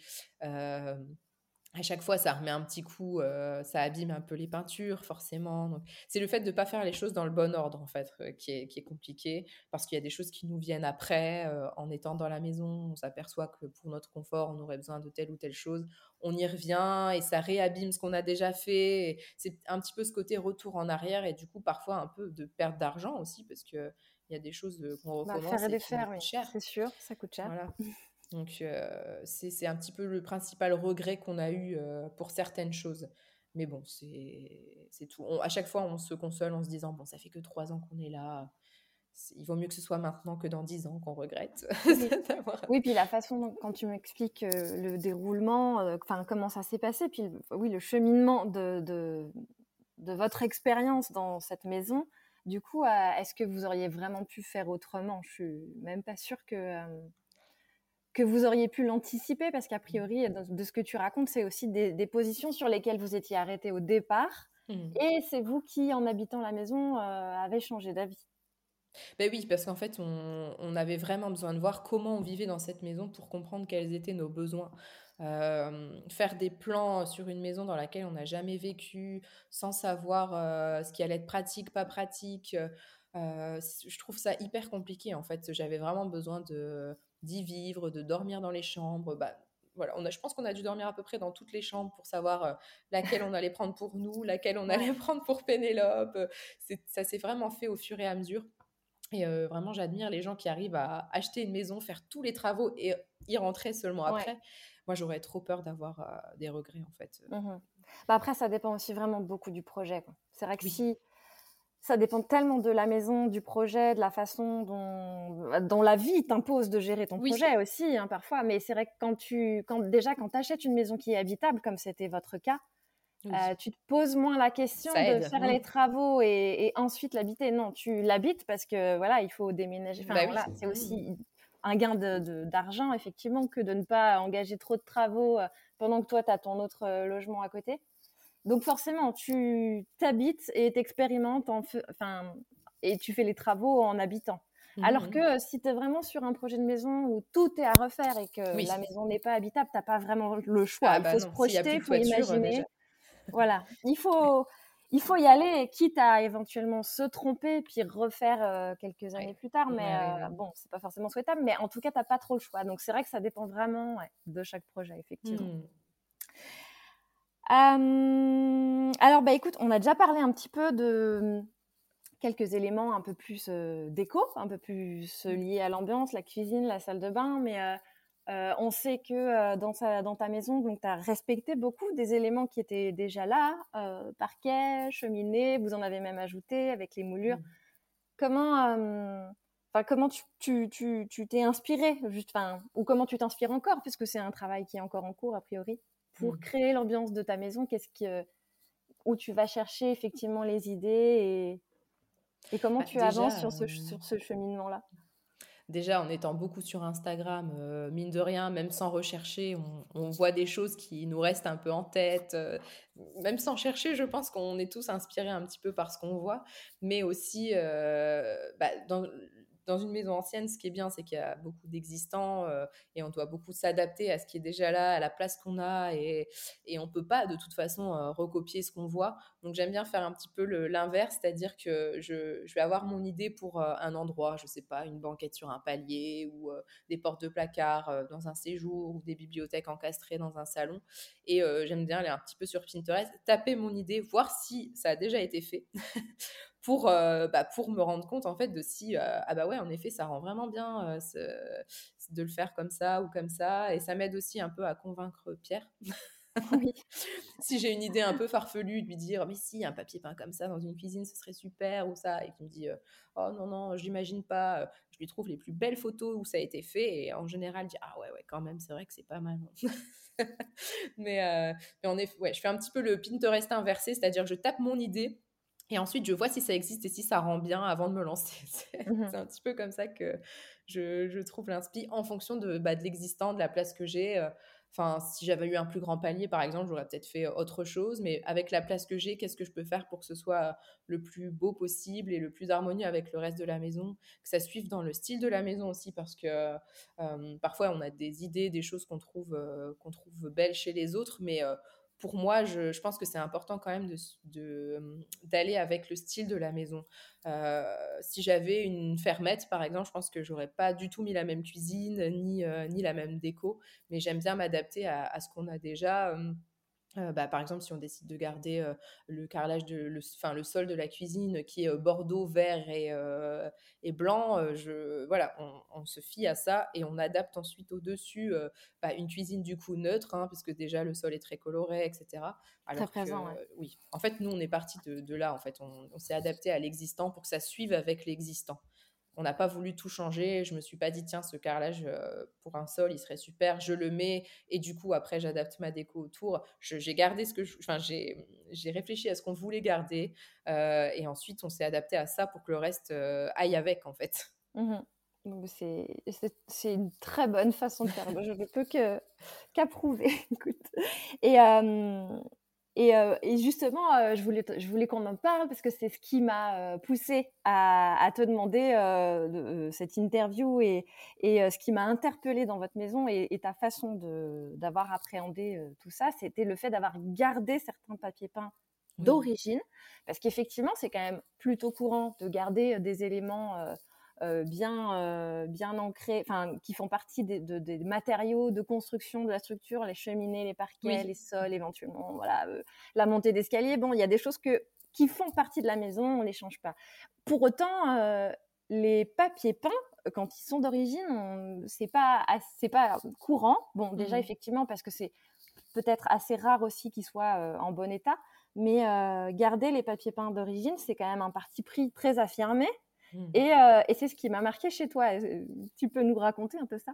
à chaque fois, ça remet un petit coup, euh, ça abîme un peu les peintures, forcément. Donc, c'est le fait de ne pas faire les choses dans le bon ordre, en fait, euh, qui, est, qui, est, compliqué. Parce qu'il y a des choses qui nous viennent après. Euh, en étant dans la maison, on s'aperçoit que pour notre confort, on aurait besoin de telle ou telle chose. On y revient et ça réabîme ce qu'on a déjà fait. C'est un petit peu ce côté retour en arrière et du coup, parfois un peu de perte d'argent aussi, parce qu'il y a des choses qu'on bah, recommence faire et, faire, oui. C'est sûr, ça coûte cher. Voilà. Donc, euh, c'est un petit peu le principal regret qu'on a eu euh, pour certaines choses. Mais bon, c'est tout. à chaque fois, on se console en se disant bon, ça fait que trois ans qu'on est là. il vaut mieux que ce soit maintenant que dans dix ans qu'on regrette. Oui. puis la façon dont, quand tu m'expliques le déroulement, enfin comment ça s'est passé, puis oui, le cheminement de, de, de votre expérience dans cette maison, du coup, est-ce que vous auriez vraiment pu faire autrement? Je suis même pas sûre que que vous auriez pu l'anticiper parce qu'a priori, de ce que tu racontes, c'est aussi des, positions sur lesquelles vous étiez arrêté au départ. Mmh. Et c'est vous qui, en habitant la maison, avez changé d'avis. Ben oui, parce qu'en fait, on, avait vraiment besoin de voir comment on vivait dans cette maison pour comprendre quels étaient nos besoins. faire des plans sur une maison dans laquelle on n'a jamais vécu, sans savoir ce qui allait être pratique, pas pratique, je trouve ça hyper compliqué en fait. J'avais vraiment besoin de d'y vivre, de dormir dans les chambres. Bah, voilà, on a, je pense qu'on a dû dormir à peu près dans toutes les chambres pour savoir laquelle on allait prendre pour nous, laquelle on allait prendre pour Pénélope. ça s'est vraiment fait au fur et à mesure. Et vraiment, j'admire les gens qui arrivent à acheter une maison, faire tous les travaux et y rentrer seulement après. Moi, j'aurais trop peur d'avoir des regrets, en fait. Mmh bah après, ça dépend aussi vraiment beaucoup du projet. C'est vrai que si ça dépend tellement de la maison, du projet, de la façon dont, dont la vie t'impose de gérer ton projet aussi, hein, parfois. Mais c'est vrai que quand tu, quand, déjà, quand tu achètes une maison qui est habitable, comme c'était votre cas, euh, tu te poses moins la question de faire les travaux et, ensuite l'habiter. Non, tu l'habites parce que voilà, il faut déménager. Enfin, bah c'est aussi un gain d'argent, effectivement, que de ne pas engager trop de travaux euh, pendant que toi, tu as ton autre euh, logement à côté. Donc forcément, tu t'habites et t'expérimentes enfin, et tu fais les travaux en habitant. Mmh Alors que si tu es vraiment sur un projet de maison où tout est à refaire et que la maison n'est pas habitable, tu n'as pas vraiment le choix. Ah il bah faut se projeter, il faut imaginer voilà, il faut, il faut y aller, quitte à éventuellement se tromper puis refaire euh, quelques années plus tard. Mais euh, bon, c'est pas forcément souhaitable. Mais en tout cas, tu n'as pas trop le choix. Donc c'est vrai que ça dépend vraiment de chaque projet, effectivement. Mmh. Alors, bah écoute, on a déjà parlé un petit peu de quelques éléments un peu plus euh, déco, un peu plus liés à l'ambiance, la cuisine, la salle de bain, mais euh, on sait que euh, dans, ta maison, tu as respecté beaucoup des éléments qui étaient déjà là, euh, parquet, cheminée, vous en avez même ajouté avec les moulures. Mmh. Comment, comment tu t'es inspiré, juste, ou comment tu t'inspires encore, puisque c'est un travail qui est encore en cours a priori, pour mmh. créer l'ambiance de ta maison. Qu'est-ce que, où tu vas chercher effectivement les idées et, comment bah, tu avances sur ce cheminement-là? Déjà en étant beaucoup sur Instagram, euh, mine de rien, même sans rechercher, on, voit des choses qui nous restent un peu en tête. Euh, même sans chercher, je pense qu'on est tous inspirés un petit peu par ce qu'on voit, mais aussi euh, bah, dans dans une maison ancienne, ce qui est bien, c'est qu'il y a beaucoup d'existants euh, et on doit beaucoup s'adapter à ce qui est déjà là, à la place qu'on a et, on ne peut pas de toute façon euh, recopier ce qu'on voit. Donc j'aime bien faire un petit peu l'inverse, c'est-à-dire que je, je, vais avoir mon idée pour euh, un endroit, je ne sais pas, une banquette sur un palier ou des portes de placard dans un séjour ou des bibliothèques encastrées dans un salon. Et j'aime bien aller un petit peu sur Pinterest, taper mon idée, voir si ça a déjà été fait pour, euh, bah, pour me rendre compte en fait de si, euh, ah bah ouais, en effet, ça rend vraiment bien euh, de le faire comme ça ou comme ça. Et ça m'aide aussi un peu à convaincre Pierre. Oui. si j'ai une idée un peu farfelue, de lui dire, mais si, un papier peint comme ça dans une cuisine, ce serait super, ou ça, et qu'il me dit, oh non, non, je l'imagine pas, je lui trouve les plus belles photos où ça a été fait, et en général, dit, ah ouais, ouais, quand même, c'est vrai que c'est pas mal. mais, mais en effet, ouais, je fais un petit peu le Pinterest inversé, c'est-à-dire je tape mon idée, et ensuite, je vois si ça existe et si ça rend bien avant de me lancer. Mmh c'est un petit peu comme ça que je, je trouve l'inspi en fonction de, bah, de l'existant, de la place que j'ai. Enfin, si j'avais eu un plus grand palier, par exemple, j'aurais peut-être fait autre chose. Mais avec la place que j'ai, qu'est-ce que je peux faire pour que ce soit le plus beau possible et le plus harmonieux avec le reste de la maison Que ça suive dans le style de la maison aussi, parce que euh, parfois, on a des idées, des choses qu'on trouve, euh, qu'on trouve belles chez les autres, mais pour moi, je, pense que c'est important quand même d'aller avec le style de la maison. Euh, si j'avais une fermette, par exemple, je pense que j'aurais pas du tout mis la même cuisine ni, euh, ni la même déco, mais j'aime bien m'adapter à, à, ce qu'on a déjà. Euh, bah, par exemple, si on décide de garder euh, le carrelage, de, le, sol de la cuisine qui est euh, bordeaux, vert et, et blanc, je, voilà, on, se fie à ça et on adapte ensuite au-dessus bah, une cuisine du coup neutre, hein, puisque déjà le sol est très coloré, etc. très présent, Oui, en fait, nous, on est parti de, de, là, en fait, on, on s'est adapté à l'existant pour que ça suive avec l'existant. On n'a pas voulu tout changer. Je me suis pas dit, tiens, ce carrelage pour un sol, il serait super, je le mets. Et du coup, après, j'adapte ma déco autour. J'ai gardé ce que. Enfin, j'ai réfléchi à ce qu'on voulait garder. et ensuite, on s'est adapté à ça pour que le reste aille avec, en fait. Mmh c'est une très bonne façon de faire. je ne peux qu'approuver. et, et, justement, je voulais, je voulais qu'on en parle parce que c'est ce qui m'a poussé à, te demander cette interview et, et ce qui m'a interpellé dans votre maison et, ta façon d'avoir appréhendé tout ça, c'était le fait d'avoir gardé certains papiers peints d'origine. Parce qu'effectivement, c'est quand même plutôt courant de garder des éléments euh, bien, euh, bien ancrés, enfin, qui font partie des, matériaux de construction de la structure, les cheminées, les parquets, les sols, éventuellement, voilà, euh, la montée d'escalier. Bon, il y a des choses que, qui font partie de la maison, on ne les change pas. Pour autant, les papiers peints, quand ils sont d'origine, c'est pas, c'est pas courant. Bon, déjà, mmh effectivement, parce que c'est peut-être assez rare aussi qu'ils soient en bon état. Mais garder les papiers peints d'origine, c'est quand même un parti pris très affirmé. Mmh. Euh, et, c'est ce qui m'a marqué chez toi. Tu peux nous raconter un peu ça?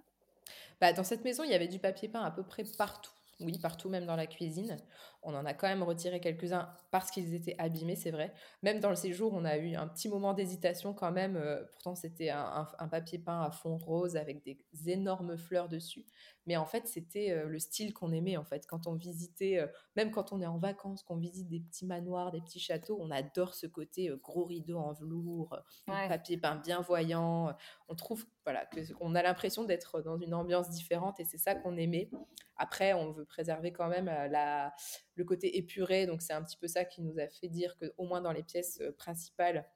Bah, Dans cette maison, il y avait du papier peint à peu près partout. Oui, partout, même dans la cuisine. On en a quand même retiré quelques-uns parce qu'ils étaient abîmés, c'est vrai. Même dans le séjour, on a eu un petit moment d'hésitation quand même. Euh, pourtant, c'était un, papier peint à fond rose avec des énormes fleurs dessus. Mais en fait, c'était euh, le style qu'on aimait en fait. Quand on visitait, euh, même quand on est en vacances, qu'on visite des petits manoirs, des petits châteaux, on adore ce côté gros rideau en velours, papier peint bien voyant. On trouve voilà qu'on a l'impression d'être dans une ambiance différente et c'est ça qu'on aimait. Après, on veut préserver quand même la, le côté épuré, donc c'est un petit peu ça qui nous a fait dire qu'au moins dans les pièces principales,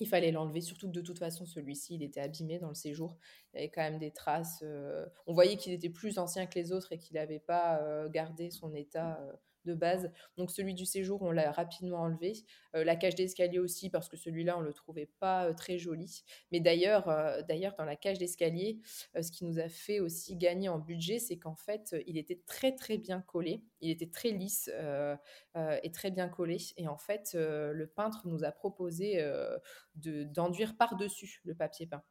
il fallait l'enlever, surtout que de toute façon, celui-ci, il était abîmé dans le séjour. Il y avait quand même des traces. on voyait qu'il était plus ancien que les autres et qu'il n'avait pas gardé son état de base. Donc celui du séjour, on l'a rapidement enlevé. Euh, la cage d'escalier aussi, parce que celui-là, on le trouvait pas euh, très joli. Mais d'ailleurs, euh, d'ailleurs dans la cage d'escalier, ce qui nous a fait aussi gagner en budget, c'est qu'en fait, il était très très bien collé. Il était très lisse et très bien collé. Et en fait, le peintre nous a proposé de, d'enduire par-dessus le papier peint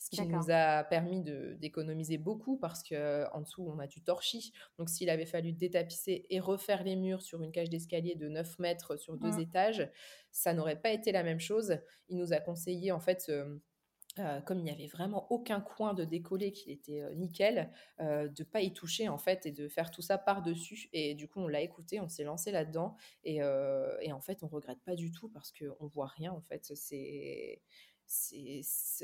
ce qui nous a permis d'économiser beaucoup parce qu'en dessous, on a du torchis. Donc, s'il avait fallu détapisser et refaire les murs sur une cage d'escalier de 9 mètres sur deux mmh. étages, ça n'aurait pas été la même chose. Il nous a conseillé, en fait, euh, comme il n'y avait vraiment aucun coin de décoller qui était nickel, euh, de pas y toucher en fait et de faire tout ça par dessus. Et du coup, on l'a écouté, on s'est lancé là-dedans et, et, en fait, on regrette pas du tout parce qu'on voit rien en fait. C'est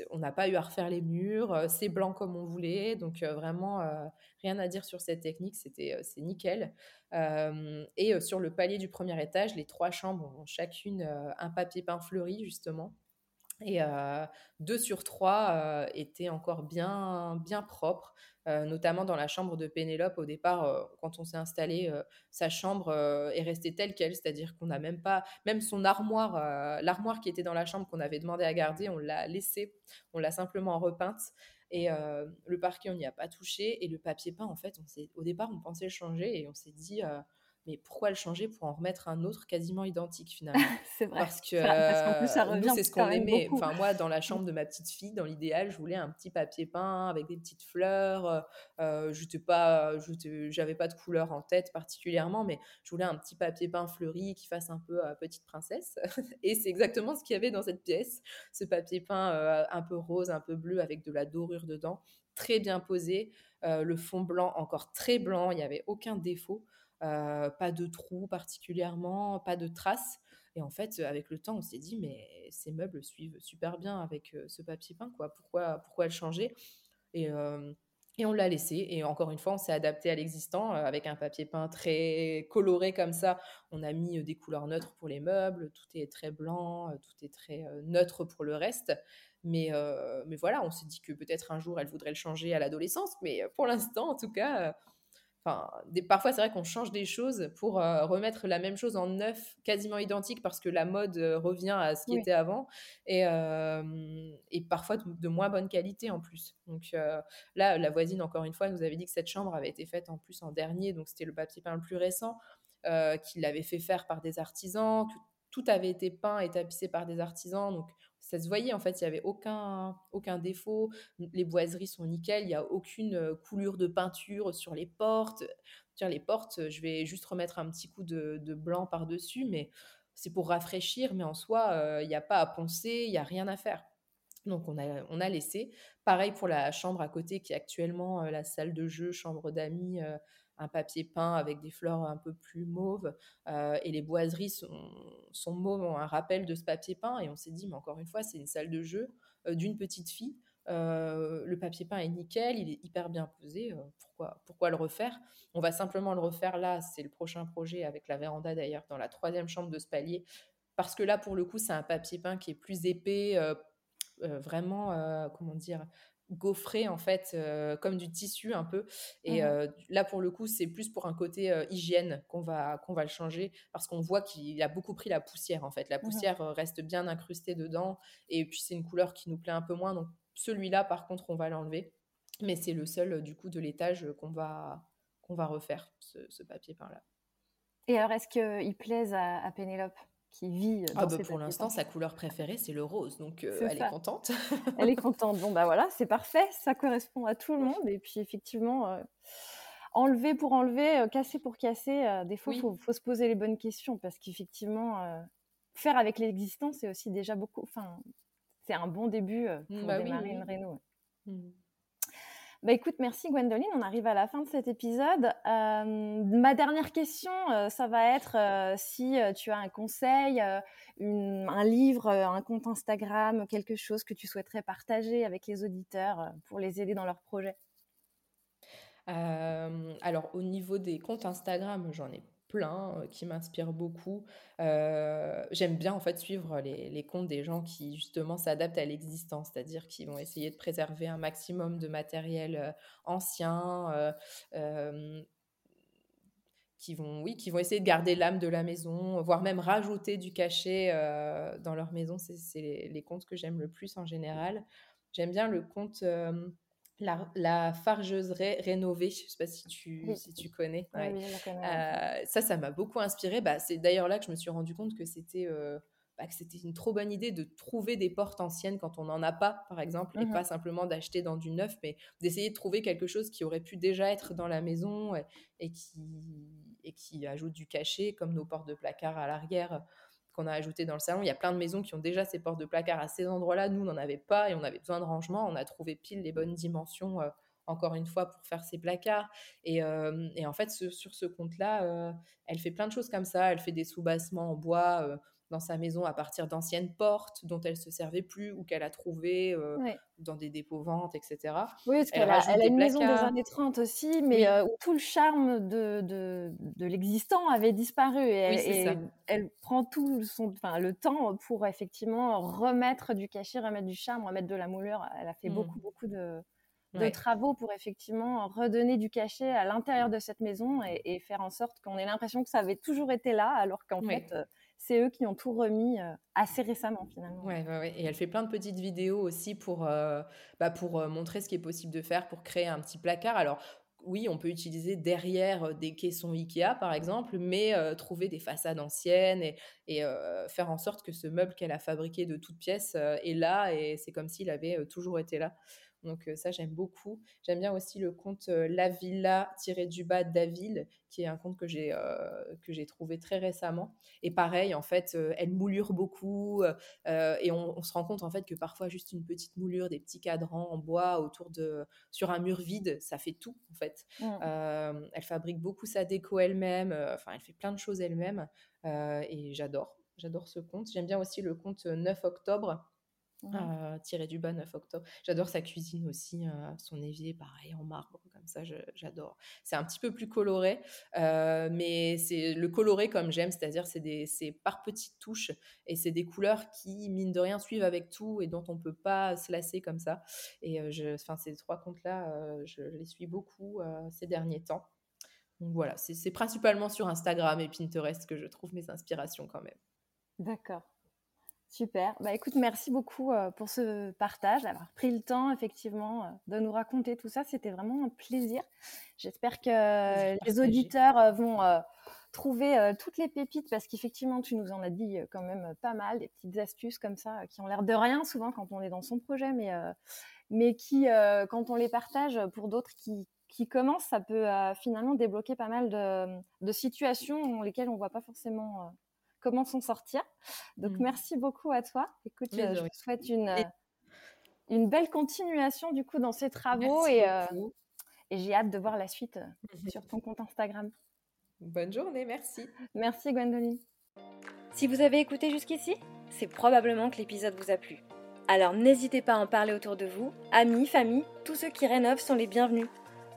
on n'a pas eu à refaire les murs, euh, c'est blanc comme on voulait, donc euh, vraiment euh, rien à dire sur cette technique, c'était c'est nickel. et sur le palier du premier étage, les trois chambres ont chacune un papier peint fleuri justement. Et deux sur trois étaient encore bien, bien propres. Euh, notamment dans la chambre de Pénélope. Au départ, euh, quand on s'est installé, euh, sa chambre est restée telle qu'elle, c'est-à-dire qu'on n'a même pas, même son armoire, l'armoire qui était dans la chambre qu'on avait demandé à garder, on l'a laissée, on l'a simplement repeinte. Et le parquet, on n'y a pas touché. Et le papier peint, en fait, on au départ, on pensait le changer et on s'est dit, mais pourquoi le changer pour en remettre un autre quasiment identique finalement? C'est vrai. Parce que ça, c'est ce qu'on aimait. Enfin, moi, dans la chambre de ma petite fille, dans l'idéal, je voulais un petit papier peint avec des petites fleurs. Euh, euh je pas, j'avais pas de couleur en tête particulièrement, mais je voulais un petit papier peint fleuri qui fasse un peu petite princesse. Et c'est exactement ce qu'il y avait dans cette pièce. Ce papier peint euh, un peu rose, un peu bleu avec de la dorure dedans, très bien posé. Euh, le fond blanc encore très blanc, il n'y avait aucun défaut. Pas de trous particulièrement, pas de traces. Et en fait, avec le temps, on s'est dit, mais ces meubles suivent super bien avec ce papier peint, quoi. Pourquoi, pourquoi le changer? Et, et, on l'a laissé. Et encore une fois, on s'est adapté à l'existant avec un papier peint très coloré comme ça. On a mis des couleurs neutres pour les meubles, tout est très blanc, tout est très neutre pour le reste. Mais, mais voilà, on s'est dit que peut-être un jour, elle voudrait le changer à l'adolescence. Mais pour l'instant, en tout cas, parfois, c'est vrai qu'on change des choses pour euh, remettre la même chose en neuf, quasiment identique, parce que la mode euh, revient à ce qui était avant, et, euh, et parfois de, moins bonne qualité en plus. Donc là, la voisine, encore une fois, nous avait dit que cette chambre avait été faite en plus en dernier, donc c'était le papier peint le plus récent, qu'il avait fait faire par des artisans, que tout avait été peint et tapissé par des artisans, donc ça se voyait en fait, il n'y avait aucun, aucun défaut. Les boiseries sont nickel, il n'y a aucune coulure de peinture sur les portes. Tiens, les portes, je vais juste remettre un petit coup de, blanc par-dessus, mais c'est pour rafraîchir, mais en soi, il n'y a pas à poncer, il n'y a rien à faire. Donc on a, on a laissé. Pareil pour la chambre à côté qui est actuellement la salle de jeu, chambre d'amis, un papier peint avec des fleurs un peu plus mauves. et les boiseries sont, sont mauves, ont un rappel de ce papier peint. Et on s'est dit, mais encore une fois, c'est une salle de jeu d'une petite fille. le papier peint est nickel, il est hyper bien posé. pourquoi, pourquoi le refaire? On va simplement le refaire là. C'est le prochain projet avec la véranda d'ailleurs, dans la troisième chambre de ce palier. Parce que là, pour le coup, c'est un papier peint qui est plus épais, vraiment, comment dire, gaufré en fait, comme du tissu un peu. Et mmh là, pour le coup, c'est plus pour un côté hygiène qu'on va, qu'on va le changer parce qu'on voit qu'il a beaucoup pris la poussière en fait. La mmh poussière reste bien incrustée dedans et puis c'est une couleur qui nous plaît un peu moins. Donc celui-là, par contre, on va l'enlever. Mais c'est le seul du coup de l'étage qu'on va, qu'on va refaire, ce, papier peint-là. Et alors, est-ce qu'il plaise à, à Pénélope? Qui vit ah bah pour l'instant, sa couleur préférée, c'est le rose. Donc, elle est contente. elle est contente. Bon, bah voilà, c'est parfait. Ça correspond à tout le monde. Et puis, effectivement, enlever pour enlever, casser pour casser, des fois, il faut, se poser les bonnes questions parce qu'effectivement, faire avec l'existant, c'est aussi déjà beaucoup. Enfin, c'est un bon début pour bah démarrer une réno. Mmh. Bah écoute, merci Gwendoline. On arrive à la fin de cet épisode. Euh, ma dernière question, euh, ça va être euh, si tu as un conseil, un livre, un compte Instagram, quelque chose que tu souhaiterais partager avec les auditeurs pour les aider dans leur projet. alors au niveau des comptes Instagram, j'en ai plein euh, qui m'inspirent beaucoup. Euh, j'aime bien en fait suivre les, les, comptes des gens qui justement s'adaptent à l'existence, c'est-à-dire qui vont essayer de préserver un maximum de matériel euh, ancien, qui vont, oui, qui vont essayer de garder l'âme de la maison, voire même rajouter du cachet dans leur maison. C'est les, les, comptes que j'aime le plus en général. J'aime bien le compte la, la, fargeuse rénovée, je ne sais pas si tu, si tu connais. Euh, ça, ça m'a beaucoup inspiré. Bah, c'est d'ailleurs là que je me suis rendu compte que c'était euh, bah, que c'était une trop bonne idée de trouver des portes anciennes quand on n'en a pas, par exemple, et mmh pas simplement d'acheter dans du neuf, mais d'essayer de trouver quelque chose qui aurait pu déjà être dans la maison et, qui, et qui ajoute du cachet, comme nos portes de placard à l'arrière qu'on a ajouté dans le salon. Il y a plein de maisons qui ont déjà ces portes de placard à ces endroits-là. Nous, n'en avait pas et on avait besoin de rangement. On a trouvé pile les bonnes dimensions, euh, encore une fois, pour faire ces placards. Et, euh, en fait, sur ce compte-là, euh, elle fait plein de choses comme ça. Elle fait des sous-bassements en bois dans sa maison à partir d'anciennes portes dont elle se servait plus ou qu'elle a trouvées euh, dans des dépôts-ventes, etc. Oui, parce qu'elle a, elle a une maison des années 30 aussi, mais euh, où tout le charme de, de, de l'existant avait disparu. Et, elle, elle, prend tout son, le temps pour effectivement remettre du cachet, remettre du charme, remettre de la moulure. Elle a fait mmh. beaucoup, beaucoup de, de travaux pour effectivement redonner du cachet à l'intérieur de cette maison et, faire en sorte qu'on ait l'impression que ça avait toujours été là, alors qu'en fait, euh, c'est eux qui ont tout remis euh, assez récemment finalement. Ouais, ouais, Et elle fait plein de petites vidéos aussi pour, euh, bah, pour montrer ce qui est possible de faire pour créer un petit placard. Alors, oui, on peut utiliser derrière des caissons Ikea, par exemple, mais trouver des façades anciennes et, et faire en sorte que ce meuble qu'elle a fabriqué de toutes pièces est là et c'est comme s'il avait toujours été là. Donc ça, j'aime beaucoup. J'aime bien aussi le compte La Villa du bas Daville, qui est un compte que j'ai que j'ai trouvé très récemment. Et pareil, en fait, elle moulure beaucoup et on, se rend compte en fait que parfois juste une petite moulure, des petits cadrans en bois autour de sur un mur vide, ça fait tout en fait. Mmh. elle fabrique beaucoup sa déco elle-même. Enfin, elle fait plein de choses elle-même et j'adore. J'adore ce compte. J'aime bien aussi le compte 9 octobre euh, tiré du bas 9 octobre. J'adore sa cuisine aussi, euh, son évier pareil en marbre comme ça, j'adore. C'est un petit peu plus coloré, euh, mais c'est le coloré comme j'aime, c'est-à-dire c'est par petites touches et c'est des couleurs qui mine de rien suivent avec tout et dont on peut pas se lasser comme ça. Et je, enfin ces trois comptes là, je, les suis beaucoup ces derniers temps. Donc voilà, c'est principalement sur Instagram et Pinterest que je trouve mes inspirations quand même. D'accord. Super. Bah écoute, merci beaucoup euh, pour ce partage, d'avoir pris le temps effectivement euh, de nous raconter tout ça. C'était vraiment un plaisir. J'espère que les auditeurs euh, vont trouver toutes les pépites parce qu'effectivement, tu nous en as dit quand même pas mal, des petites astuces comme ça qui ont l'air de rien souvent quand on est dans son projet, mais, mais qui, quand on les partage pour d'autres qui, qui commencent, ça peut finalement débloquer pas mal de, de situations dans lesquelles on ne voit pas forcément comment s'en sortir. Donc, mmh. merci beaucoup à toi. Écoute, euh, je te souhaite une, euh, une belle continuation du coup dans ces travaux et, euh, et j'ai hâte de voir la suite sur ton compte Instagram. Bonne journée, merci. Merci Gwendoline. Si vous avez écouté jusqu'ici, c'est probablement que l'épisode vous a plu. Alors n'hésitez pas à en parler autour de vous, amis, famille, tous ceux qui rénovent sont les bienvenus.